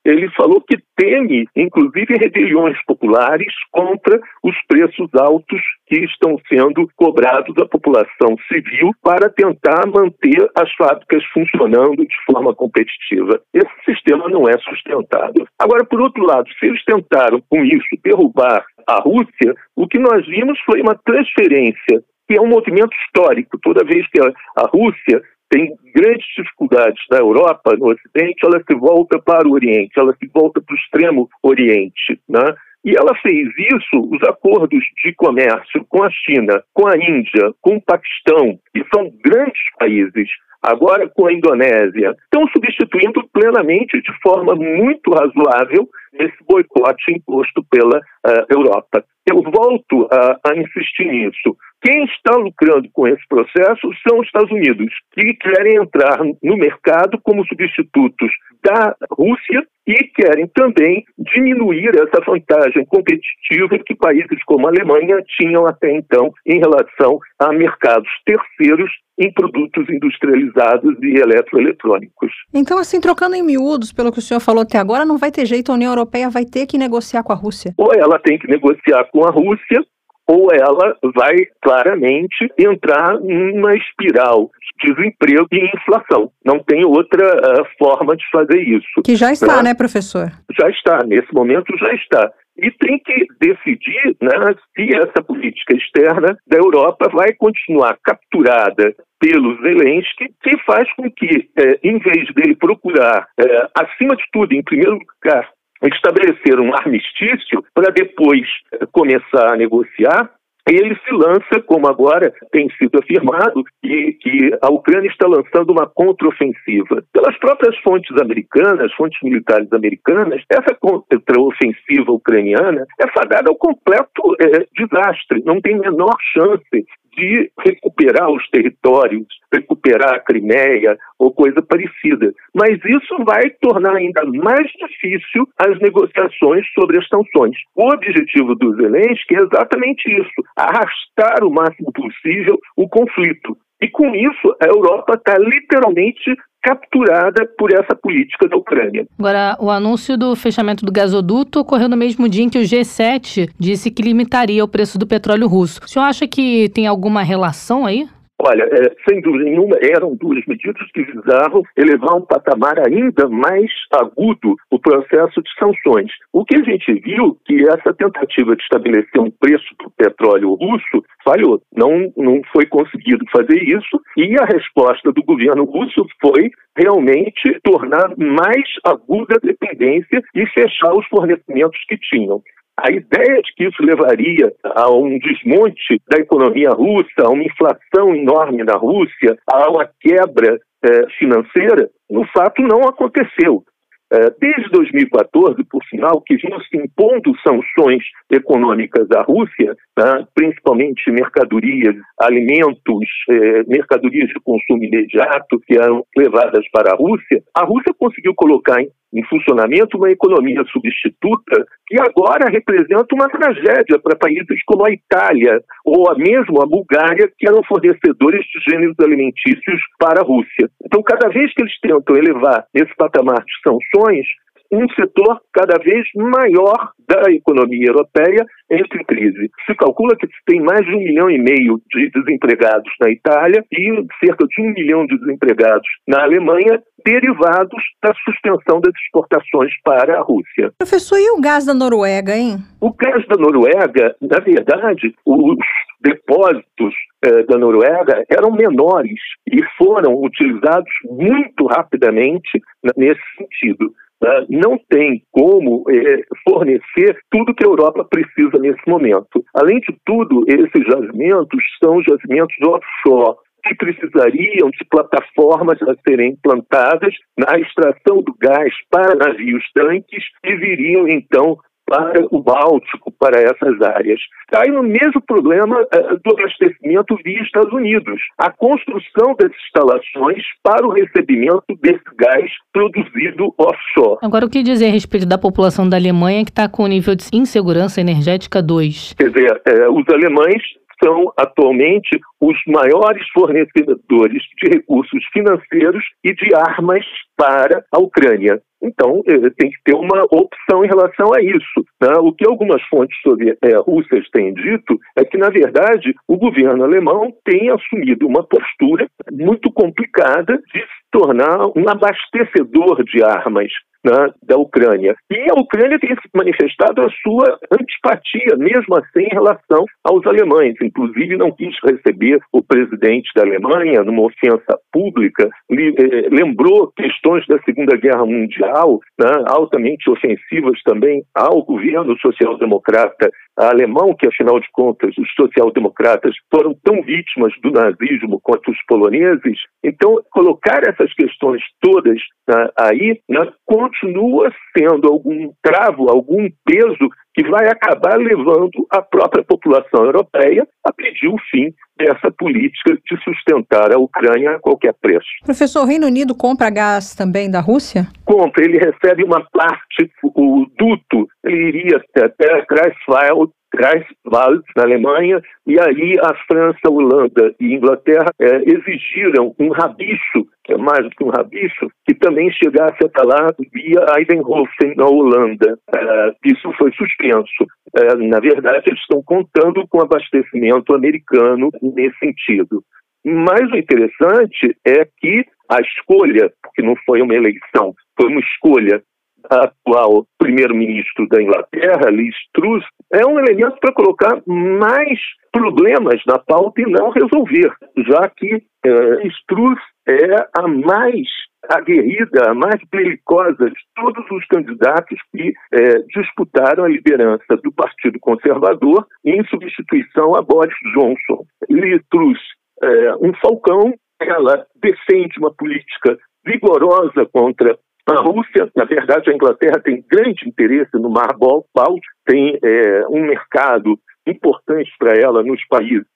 ele falou que teme, inclusive, rebeliões populares contra os preços altos que estão sendo cobrados da população civil para tentar manter as fábricas funcionando de forma competitiva. Esse sistema não é sustentável. Agora, por outro lado, se eles tentaram com isso derrubar a Rússia, o que nós vimos foi uma transferência, que é um movimento histórico. Toda vez que a Rússia tem grandes dificuldades na Europa, no Ocidente, ela se volta para o Oriente, ela se volta para o extremo Oriente. Né? E ela fez isso, os acordos de comércio com a China, com a Índia, com o Paquistão, que são grandes países, agora com a Indonésia, estão substituindo plenamente, de forma muito razoável, esse boicote imposto pela uh, Europa. Eu volto a, a insistir nisso. Quem está lucrando com esse processo são os Estados Unidos, que querem entrar no mercado como substitutos da Rússia e querem também diminuir essa vantagem competitiva que países como a Alemanha tinham até então em relação a mercados terceiros em produtos industrializados e eletroeletrônicos. Então, assim, trocando em miúdos, pelo que o senhor falou até agora, não vai ter jeito, a União Europeia vai ter que negociar com a Rússia? Ou ela tem que negociar com a Rússia, ou ela vai claramente entrar numa espiral de desemprego e inflação. Não tem outra uh, forma de fazer isso. Que já está, né, né professor? Já está, nesse momento já está e tem que decidir né, se essa política externa da Europa vai continuar capturada pelo Zelensky, que faz com que, eh, em vez dele procurar, eh, acima de tudo, em primeiro lugar, estabelecer um armistício para depois eh, começar a negociar, ele se lança, como agora tem sido afirmado, que, que a Ucrânia está lançando uma contraofensiva. Pelas próprias fontes americanas, fontes militares americanas, essa contraofensiva ucraniana é fadada ao completo é, desastre. Não tem menor chance de recuperar os territórios, recuperar a Crimeia ou coisa parecida. Mas isso vai tornar ainda mais difícil as negociações sobre as sanções. O objetivo do Zelensky é exatamente isso: arrastar o máximo possível o conflito. E com isso, a Europa está literalmente capturada por essa política da Ucrânia. Agora, o anúncio do fechamento do gasoduto ocorreu no mesmo dia em que o G7 disse que limitaria o preço do petróleo russo. O senhor acha que tem alguma relação aí? Olha, é, sem dúvida nenhuma, eram duas medidas que visavam elevar um patamar ainda mais agudo o processo de sanções. O que a gente viu que essa tentativa de estabelecer um preço para o petróleo russo falhou. Não, não foi conseguido fazer isso e a resposta do governo russo foi realmente tornar mais aguda a dependência e fechar os fornecimentos que tinham. A ideia de que isso levaria a um desmonte da economia russa, a uma inflação enorme na Rússia, a uma quebra eh, financeira, no fato não aconteceu. Eh, desde 2014, por sinal, que vinham se impondo sanções econômicas à Rússia, né, principalmente mercadorias, alimentos, eh, mercadorias de consumo imediato que eram levadas para a Rússia, a Rússia conseguiu colocar em em funcionamento uma economia substituta que agora representa uma tragédia para países como a Itália ou mesmo a Bulgária, que eram fornecedores de gêneros alimentícios para a Rússia. Então, cada vez que eles tentam elevar esse patamar de sanções, um setor cada vez maior da economia europeia entra em crise. Se calcula que tem mais de um milhão e meio de desempregados na Itália e cerca de um milhão de desempregados na Alemanha, derivados da suspensão das exportações para a Rússia. Professor, e o gás da Noruega, hein? O gás da Noruega, na verdade, os depósitos eh, da Noruega eram menores e foram utilizados muito rapidamente nesse sentido. Né? não tem como é, fornecer tudo que a Europa precisa nesse momento. Além de tudo, esses jazimentos são jazimentos offshore, que precisariam de plataformas a serem implantadas na extração do gás para navios tanques que viriam então para o Báltico, para essas áreas. Cai no mesmo problema uh, do abastecimento via Estados Unidos. A construção das instalações para o recebimento desse gás produzido offshore. Agora, o que dizer a respeito da população da Alemanha que está com o nível de insegurança energética 2? Quer dizer, uh, os alemães são atualmente os maiores fornecedores de recursos financeiros e de armas para a Ucrânia. Então, eh, tem que ter uma opção em relação a isso. Né? O que algumas fontes é, russas têm dito é que, na verdade, o governo alemão tem assumido uma postura muito complicada de se tornar um abastecedor de armas né, da Ucrânia. E a Ucrânia tem manifestado a sua antipatia, mesmo assim, em relação aos alemães. Inclusive, não quis receber o presidente da Alemanha numa ofensa pública, eh, lembrou questões da Segunda Guerra Mundial, né, altamente ofensivas também ao governo social-democrata alemão, que afinal de contas os social-democratas foram tão vítimas do nazismo quanto os poloneses. Então, colocar essas questões todas né, aí né, continua sendo algum travo, algum peso que vai acabar levando a própria população europeia a pedir o fim dessa política de sustentar a Ucrânia a qualquer preço. Professor, o Reino Unido compra gás também da Rússia? Compra, ele recebe uma parte, o duto, ele iria até Greifswald, Greifswald, na Alemanha, e aí a França, Holanda e Inglaterra é, exigiram um rabicho, que é mais do que um rabicho, que também chegasse até lá via Eidenhofen, na Holanda. É, isso foi suspenso. É, na verdade, eles estão contando com abastecimento americano nesse sentido. Mas o interessante é que a escolha, que não foi uma eleição, foi uma escolha atual primeiro-ministro da Inglaterra, Liz Truss, é um elemento para colocar mais problemas na pauta e não resolver, já que é, Liz Truss é a mais aguerrida, a mais belicosa de todos os candidatos que é, disputaram a liderança do Partido Conservador em substituição a Boris Johnson. Liz Truss é um falcão, ela defende uma política vigorosa contra a Rússia, na verdade, a Inglaterra tem grande interesse no Mar Báltico, tem é, um mercado importante para ela nos países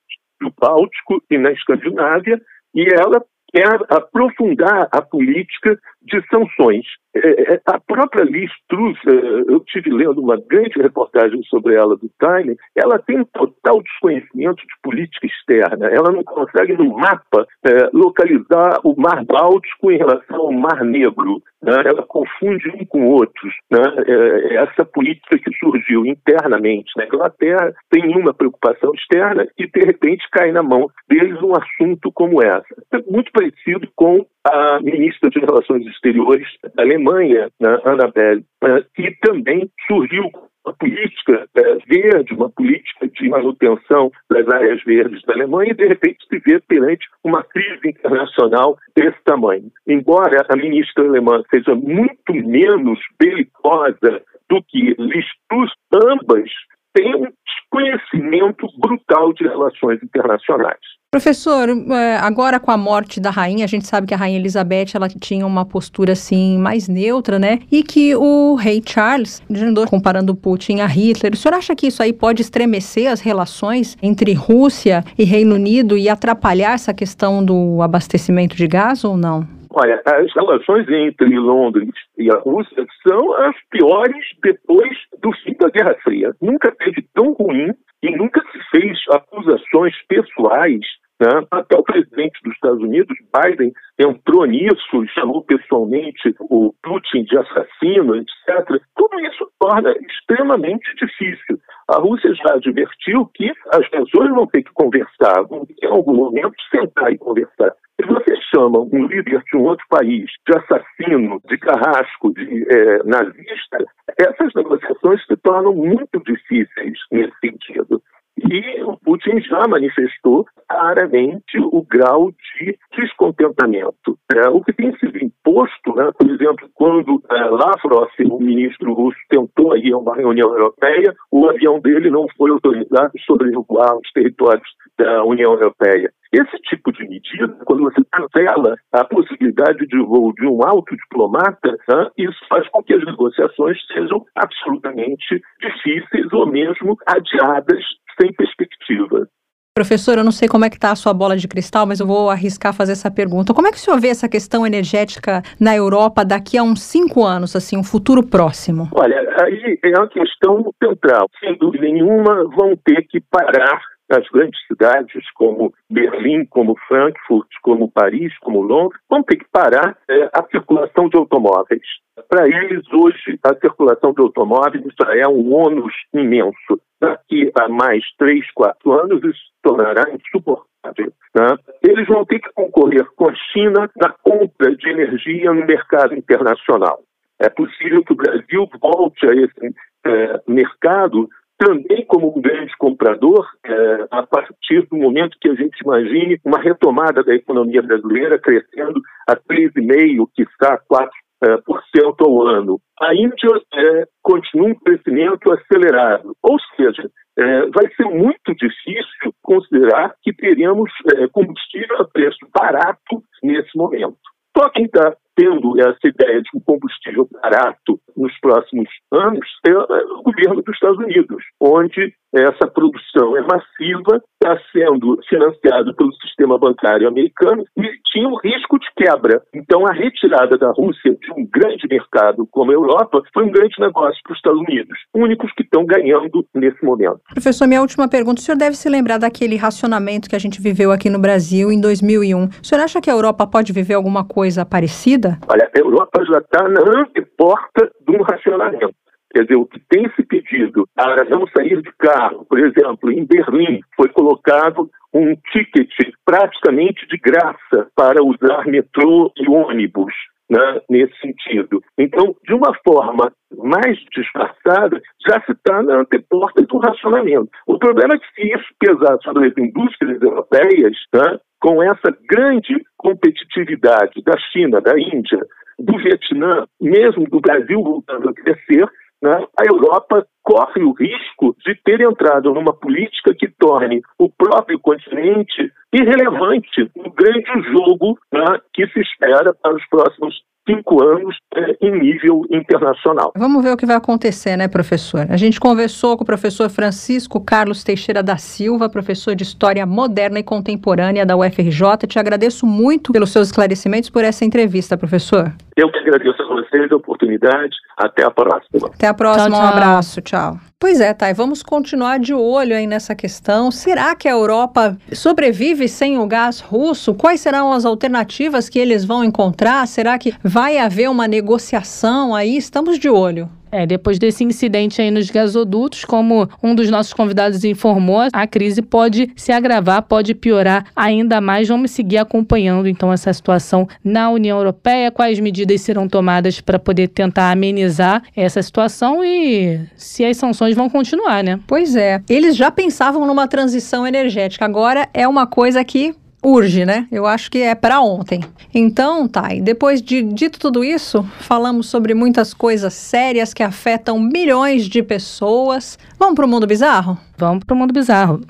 do Báltico e na Escandinávia, e ela quer aprofundar a política de sanções. É, é, a própria Liz Truss, é, eu tive lendo uma grande reportagem sobre ela do Time, ela tem um total desconhecimento de política externa. Ela não consegue no mapa é, localizar o Mar Báltico em relação ao Mar Negro. Né? Ela confunde um com outros. Né? É, essa política que surgiu internamente na Inglaterra tem uma preocupação externa e, de repente, cai na mão deles um assunto como essa. É muito parecido com a ministra de Relações Exteriores Alemanha, né, Annabelle, né, que também surgiu uma política é, verde, uma política de manutenção das áreas verdes da Alemanha e, de repente, se vê perante uma crise internacional desse tamanho. Embora a ministra alemã seja muito menos belicosa do que Liz Truss, ambas têm um desconhecimento brutal de relações internacionais. Professor, é, agora com a morte da rainha, a gente sabe que a rainha Elizabeth ela tinha uma postura assim mais neutra, né? E que o rei Charles andou comparando Putin a Hitler. O senhor acha que isso aí pode estremecer as relações entre Rússia e Reino Unido e atrapalhar essa questão do abastecimento de gás ou não? Olha, as relações entre Londres e a Rússia são as piores depois do fim da Guerra Fria. Nunca teve tão ruim e nunca se fez acusações pessoais né? Até o presidente dos Estados Unidos, Biden, entrou nisso, chamou pessoalmente o Putin de assassino, etc. Tudo isso torna extremamente difícil. A Rússia já advertiu que as pessoas vão ter que conversar, vão ter que, em algum momento sentar e conversar. Se você chama um líder de um outro país de assassino, de carrasco, de é, nazista, essas negociações se tornam muito difíceis nesse sentido. E o Putin já manifestou claramente o grau de descontentamento. É, o que tem sido imposto, né, por exemplo, quando é, Lavrov, o ministro russo, tentou ir a uma reunião europeia, o avião dele não foi autorizado sobrevoar os territórios da União Europeia. Esse tipo de medida, quando você cancela a possibilidade de voo de um alto diplomata, né, isso faz com que as negociações sejam absolutamente difíceis ou mesmo adiadas sem perspectiva. Professor, eu não sei como é que está a sua bola de cristal, mas eu vou arriscar fazer essa pergunta. Como é que o senhor vê essa questão energética na Europa daqui a uns cinco anos, assim, um futuro próximo? Olha, aí é uma questão central. Sem dúvida nenhuma, vão ter que parar as grandes cidades como Berlim, como Frankfurt, como Paris, como Londres, vão ter que parar é, a circulação de automóveis. Para eles, hoje, a circulação de automóveis já é um ônus imenso. Daqui a mais três, quatro anos, isso se tornará insuportável. Né? Eles vão ter que concorrer com a China na compra de energia no mercado internacional. É possível que o Brasil volte a esse é, mercado também como um grande comprador, é, a partir do momento que a gente imagine uma retomada da economia brasileira crescendo a 3,5%, que está 4% é, por cento ao ano. A Índia é, continua um crescimento acelerado, ou seja, é, vai ser muito difícil considerar que teremos é, combustível a preço barato nesse momento. Só quem está tendo essa ideia de um combustível barato nos próximos anos é o governo dos Estados Unidos, onde essa produção é massiva, está sendo financiada pelo sistema bancário americano e tinha um risco de quebra. Então, a retirada da Rússia de um grande mercado como a Europa foi um grande negócio para os Estados Unidos, únicos que estão ganhando nesse momento. Professor, minha última pergunta: o senhor deve se lembrar daquele racionamento que a gente viveu aqui no Brasil em 2001. O senhor acha que a Europa pode viver alguma coisa parecida? Olha, a Europa já está na anteporta de um racionamento. Quer dizer, o que tem se pedido para não sair de carro, por exemplo, em Berlim, foi colocado um ticket praticamente de graça para usar metrô e ônibus. Né, nesse sentido. Então, de uma forma mais disfarçada, já se está na anteporta do racionamento. O problema é que se isso pesar sobre as indústrias europeias, né, com essa grande competitividade da China, da Índia, do Vietnã, mesmo do Brasil voltando a crescer, né, a Europa corre o risco de ter entrado numa política que torne o próprio continente irrelevante no grande jogo né, que se espera para os próximos cinco anos é, em nível internacional. Vamos ver o que vai acontecer, né, professor? A gente conversou com o professor Francisco Carlos Teixeira da Silva, professor de História Moderna e Contemporânea da UFRJ. Te agradeço muito pelos seus esclarecimentos, por essa entrevista, professor. Eu que agradeço a vocês a oportunidade. Até a próxima. Até a próxima. Tchau, Um tchau. abraço. Tchau. Pois é, Thay, vamos continuar de olho aí nessa questão. Será que a Europa sobrevive sem o gás russo? Quais serão as alternativas que eles vão encontrar? Será que vai haver uma negociação aí? Estamos de olho. É, depois desse incidente aí nos gasodutos, como um dos nossos convidados informou, a crise pode se agravar, pode piorar ainda mais. Vamos seguir acompanhando então essa situação na União Europeia, quais medidas serão tomadas para poder tentar amenizar essa situação e se as sanções vão continuar, né? Pois é. Eles já pensavam numa transição energética. Agora é uma coisa que urge, né? Eu acho que é para ontem. Então, Thay, depois de dito tudo isso, falamos sobre muitas coisas sérias que afetam milhões de pessoas. Vamos para o mundo bizarro? Vamos pro mundo bizarro.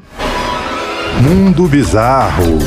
Mundo Bizarro.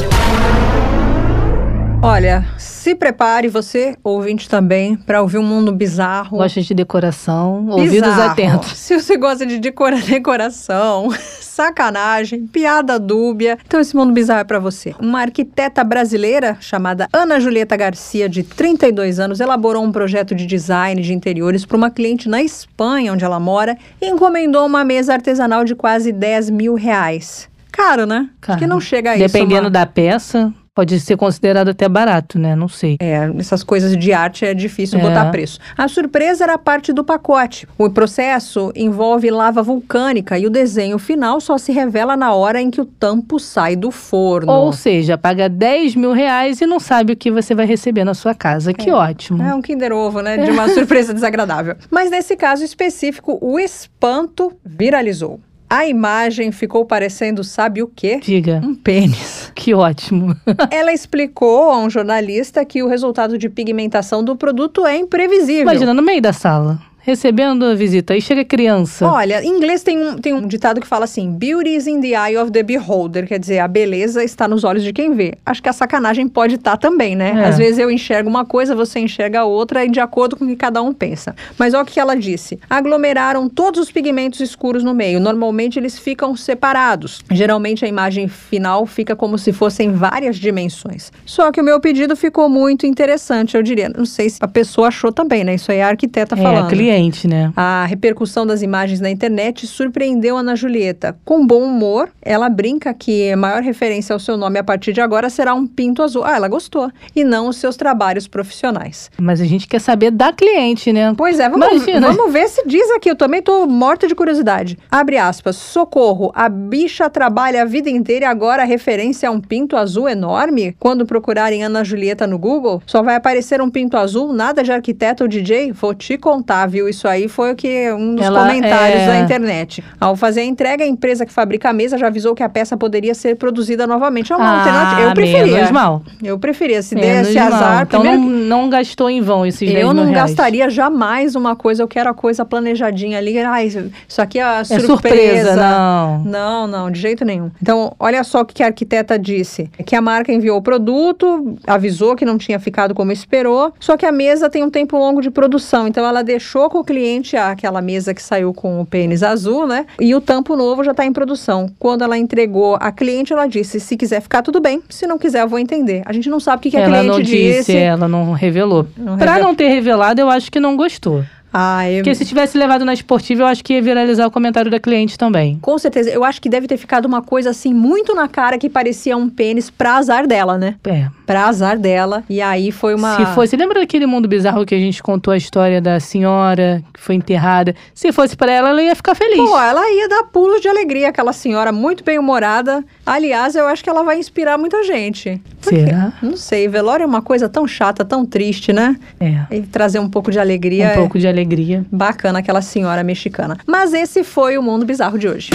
Olha, se prepare você, ouvinte também, para ouvir um mundo bizarro. Gosta de decoração, ouvidos Bizarro. atentos. Se você gosta de decora decoração, sacanagem, piada dúbia, então esse mundo bizarro é para você. Uma arquiteta brasileira chamada Ana Julieta Garcia, de 32 anos, elaborou um projeto de design de interiores para uma cliente na Espanha, onde ela mora, e encomendou uma mesa artesanal de quase 10 mil reais. Caro, né? Acho que Caro. não chega a isso. Dependendo da peça, pode ser considerado até barato, né? Não sei. É, essas coisas de arte é difícil É. botar preço. A surpresa era parte do pacote. O processo envolve lava vulcânica e o desenho final só se revela na hora em que o tampo sai do forno. Ou seja, paga 10 mil reais e não sabe o que você vai receber na sua casa. Que ótimo. É um Kinder Ovo, né? De uma surpresa desagradável. Mas nesse caso específico, o espanto viralizou. A imagem ficou parecendo, sabe o quê? Diga. Um pênis. Que ótimo. Ela explicou a um jornalista que o resultado de pigmentação do produto é imprevisível. Imagina, no meio da sala, recebendo a visita, aí chega criança. Olha, em inglês tem um, tem um ditado que fala assim: Beauty is in the eye of the beholder. Quer dizer, a beleza está nos olhos de quem vê. Acho que a sacanagem pode estar também, né? É. Às vezes eu enxergo uma coisa, você enxerga outra, e de acordo com o que cada um pensa. Mas olha o que ela disse: aglomeraram todos os pigmentos escuros no meio. Normalmente eles ficam separados. Geralmente a imagem final fica como se fossem várias dimensões. Só que o meu pedido ficou muito interessante, eu diria. Não sei se a pessoa achou também, né? Isso aí é a arquiteta é, falando. cliente, né? A repercussão das imagens na internet surpreendeu a Ana Julieta. Com bom humor, ela brinca que a maior referência ao seu nome a partir de agora será um pinto azul. Ah, ela gostou. E não os seus trabalhos profissionais. Mas a gente quer saber da cliente, né? Pois é, vamos, Imagina. vamos ver se diz aqui. Eu também tô morta de curiosidade. Abre aspas. Socorro, a bicha trabalha a vida inteira e agora a referência a um pinto azul enorme? Quando procurarem Ana Julieta no Google, só vai aparecer um pinto azul, nada de arquiteto ou DJ? Vou te contar, viu? Isso aí foi o que um dos Ela comentários é- da internet. Ao fazer a entrega, a empresa que fabrica a mesa já avisou que a peça poderia ser produzida novamente. É uma alternativa. Eu preferia. Ah, Menos mal. Eu preferia. Se Menos azar, Então primeiro não, não gastou em vão esses 10 eu não reais. gastaria jamais uma coisa, eu quero a coisa planejadinha ali. Ai, isso aqui é a É surpresa. surpresa, não. Não, não, de jeito nenhum. Então, olha só o que a arquiteta disse. Que a marca enviou o produto, avisou que não tinha ficado como esperou, só que a mesa tem um tempo longo de produção. Então, ela deixou com o cliente aquela mesa que saiu com o pênis azul, né? E o tampo novo já está em produção. Quando ela entregou a cliente, ela disse: se quiser ficar, tudo bem. Se não quiser, eu vou entender. A gente não sabe o que, que a ela cliente não disse, disse. ela não revelou. Revela- não ter revelado, eu acho que não gostou. Ah, eu... Porque se tivesse levado na esportiva, eu acho que ia viralizar o comentário da cliente também. Com certeza. Eu acho que deve ter ficado uma coisa assim muito na cara que parecia um pênis pra azar dela, né? É. Pra azar dela. E aí foi uma. Se fosse, lembra daquele mundo bizarro que a gente contou a história da senhora que foi enterrada? Se fosse pra ela, ela ia ficar feliz. Pô, ela ia dar pulos de alegria, aquela senhora muito bem humorada. Aliás, eu acho que ela vai inspirar muita gente. Porque- Será? Não sei, velório é uma coisa tão chata, tão triste, né? É. E trazer um pouco de alegria Um é pouco de alegria. bacana aquela senhora mexicana. Mas esse foi o mundo bizarro de hoje.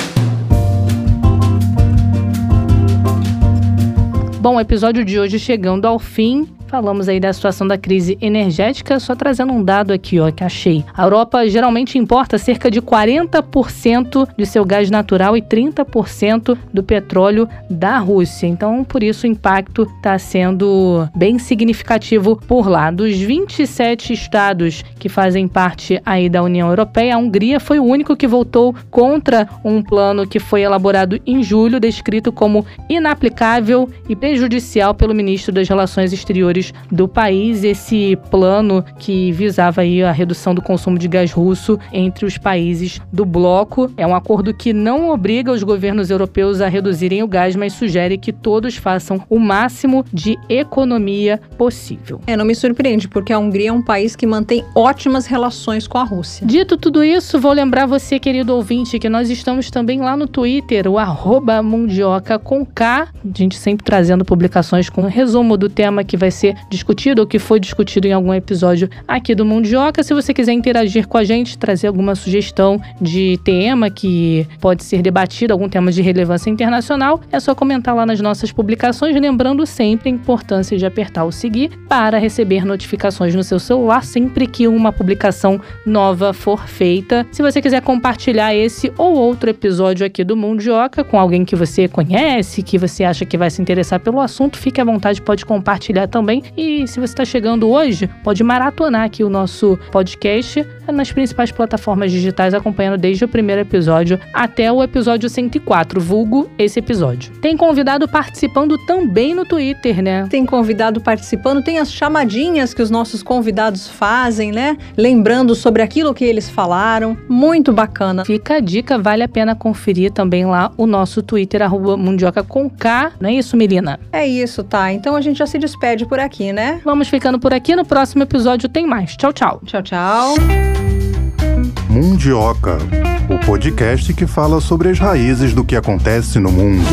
Bom, o episódio de hoje chegando ao fim. Falamos aí da situação da crise energética, só trazendo um dado aqui, ó, que achei. A Europa geralmente importa cerca de 40% de seu gás natural e 30% do petróleo da Rússia. Então, por isso o impacto está sendo bem significativo por lá. Dos 27 estados que fazem parte aí da União Europeia, a Hungria foi o único que votou contra um plano que foi elaborado em julho, descrito como inaplicável e prejudicial pelo ministro das Relações Exteriores do país. Esse plano que visava aí a redução do consumo de gás russo entre os países do bloco é um acordo que não obriga os governos europeus a reduzirem o gás, mas sugere que todos façam o máximo de economia possível. É, não me surpreende, porque a Hungria é um país que mantém ótimas relações com a Rússia. Dito tudo isso, vou lembrar você, querido ouvinte, que nós estamos também lá no Twitter, o arroba mundioca com K. A gente sempre trazendo publicações com um resumo do tema que vai ser discutido ou que foi discutido em algum episódio aqui do Mundioca. Se você quiser interagir com a gente, trazer alguma sugestão de tema que pode ser debatido, algum tema de relevância internacional, é só comentar lá nas nossas publicações, lembrando sempre a importância de apertar o seguir para receber notificações no seu celular sempre que uma publicação nova for feita. Se você quiser compartilhar esse ou outro episódio aqui do Mundioca com alguém que você conhece, que você acha que vai se interessar pelo assunto, fique à vontade, pode compartilhar também. E se você está chegando hoje, pode maratonar aqui o nosso podcast nas principais plataformas digitais, acompanhando desde o primeiro episódio até o episódio 104, vulgo esse episódio. Tem convidado participando também no Twitter, né? Tem convidado participando, tem as chamadinhas que os nossos convidados fazem, né? Lembrando sobre aquilo que eles falaram. Muito bacana. Fica a dica, vale a pena conferir também lá o nosso Twitter, arroba Mundioca com K. Não é isso, Melina? É isso, tá. Então a gente já se despede por aqui, né? Vamos ficando por aqui. No próximo episódio tem mais. Tchau, tchau. Tchau, tchau. Mundioca, o podcast que fala sobre as raízes do que acontece no mundo.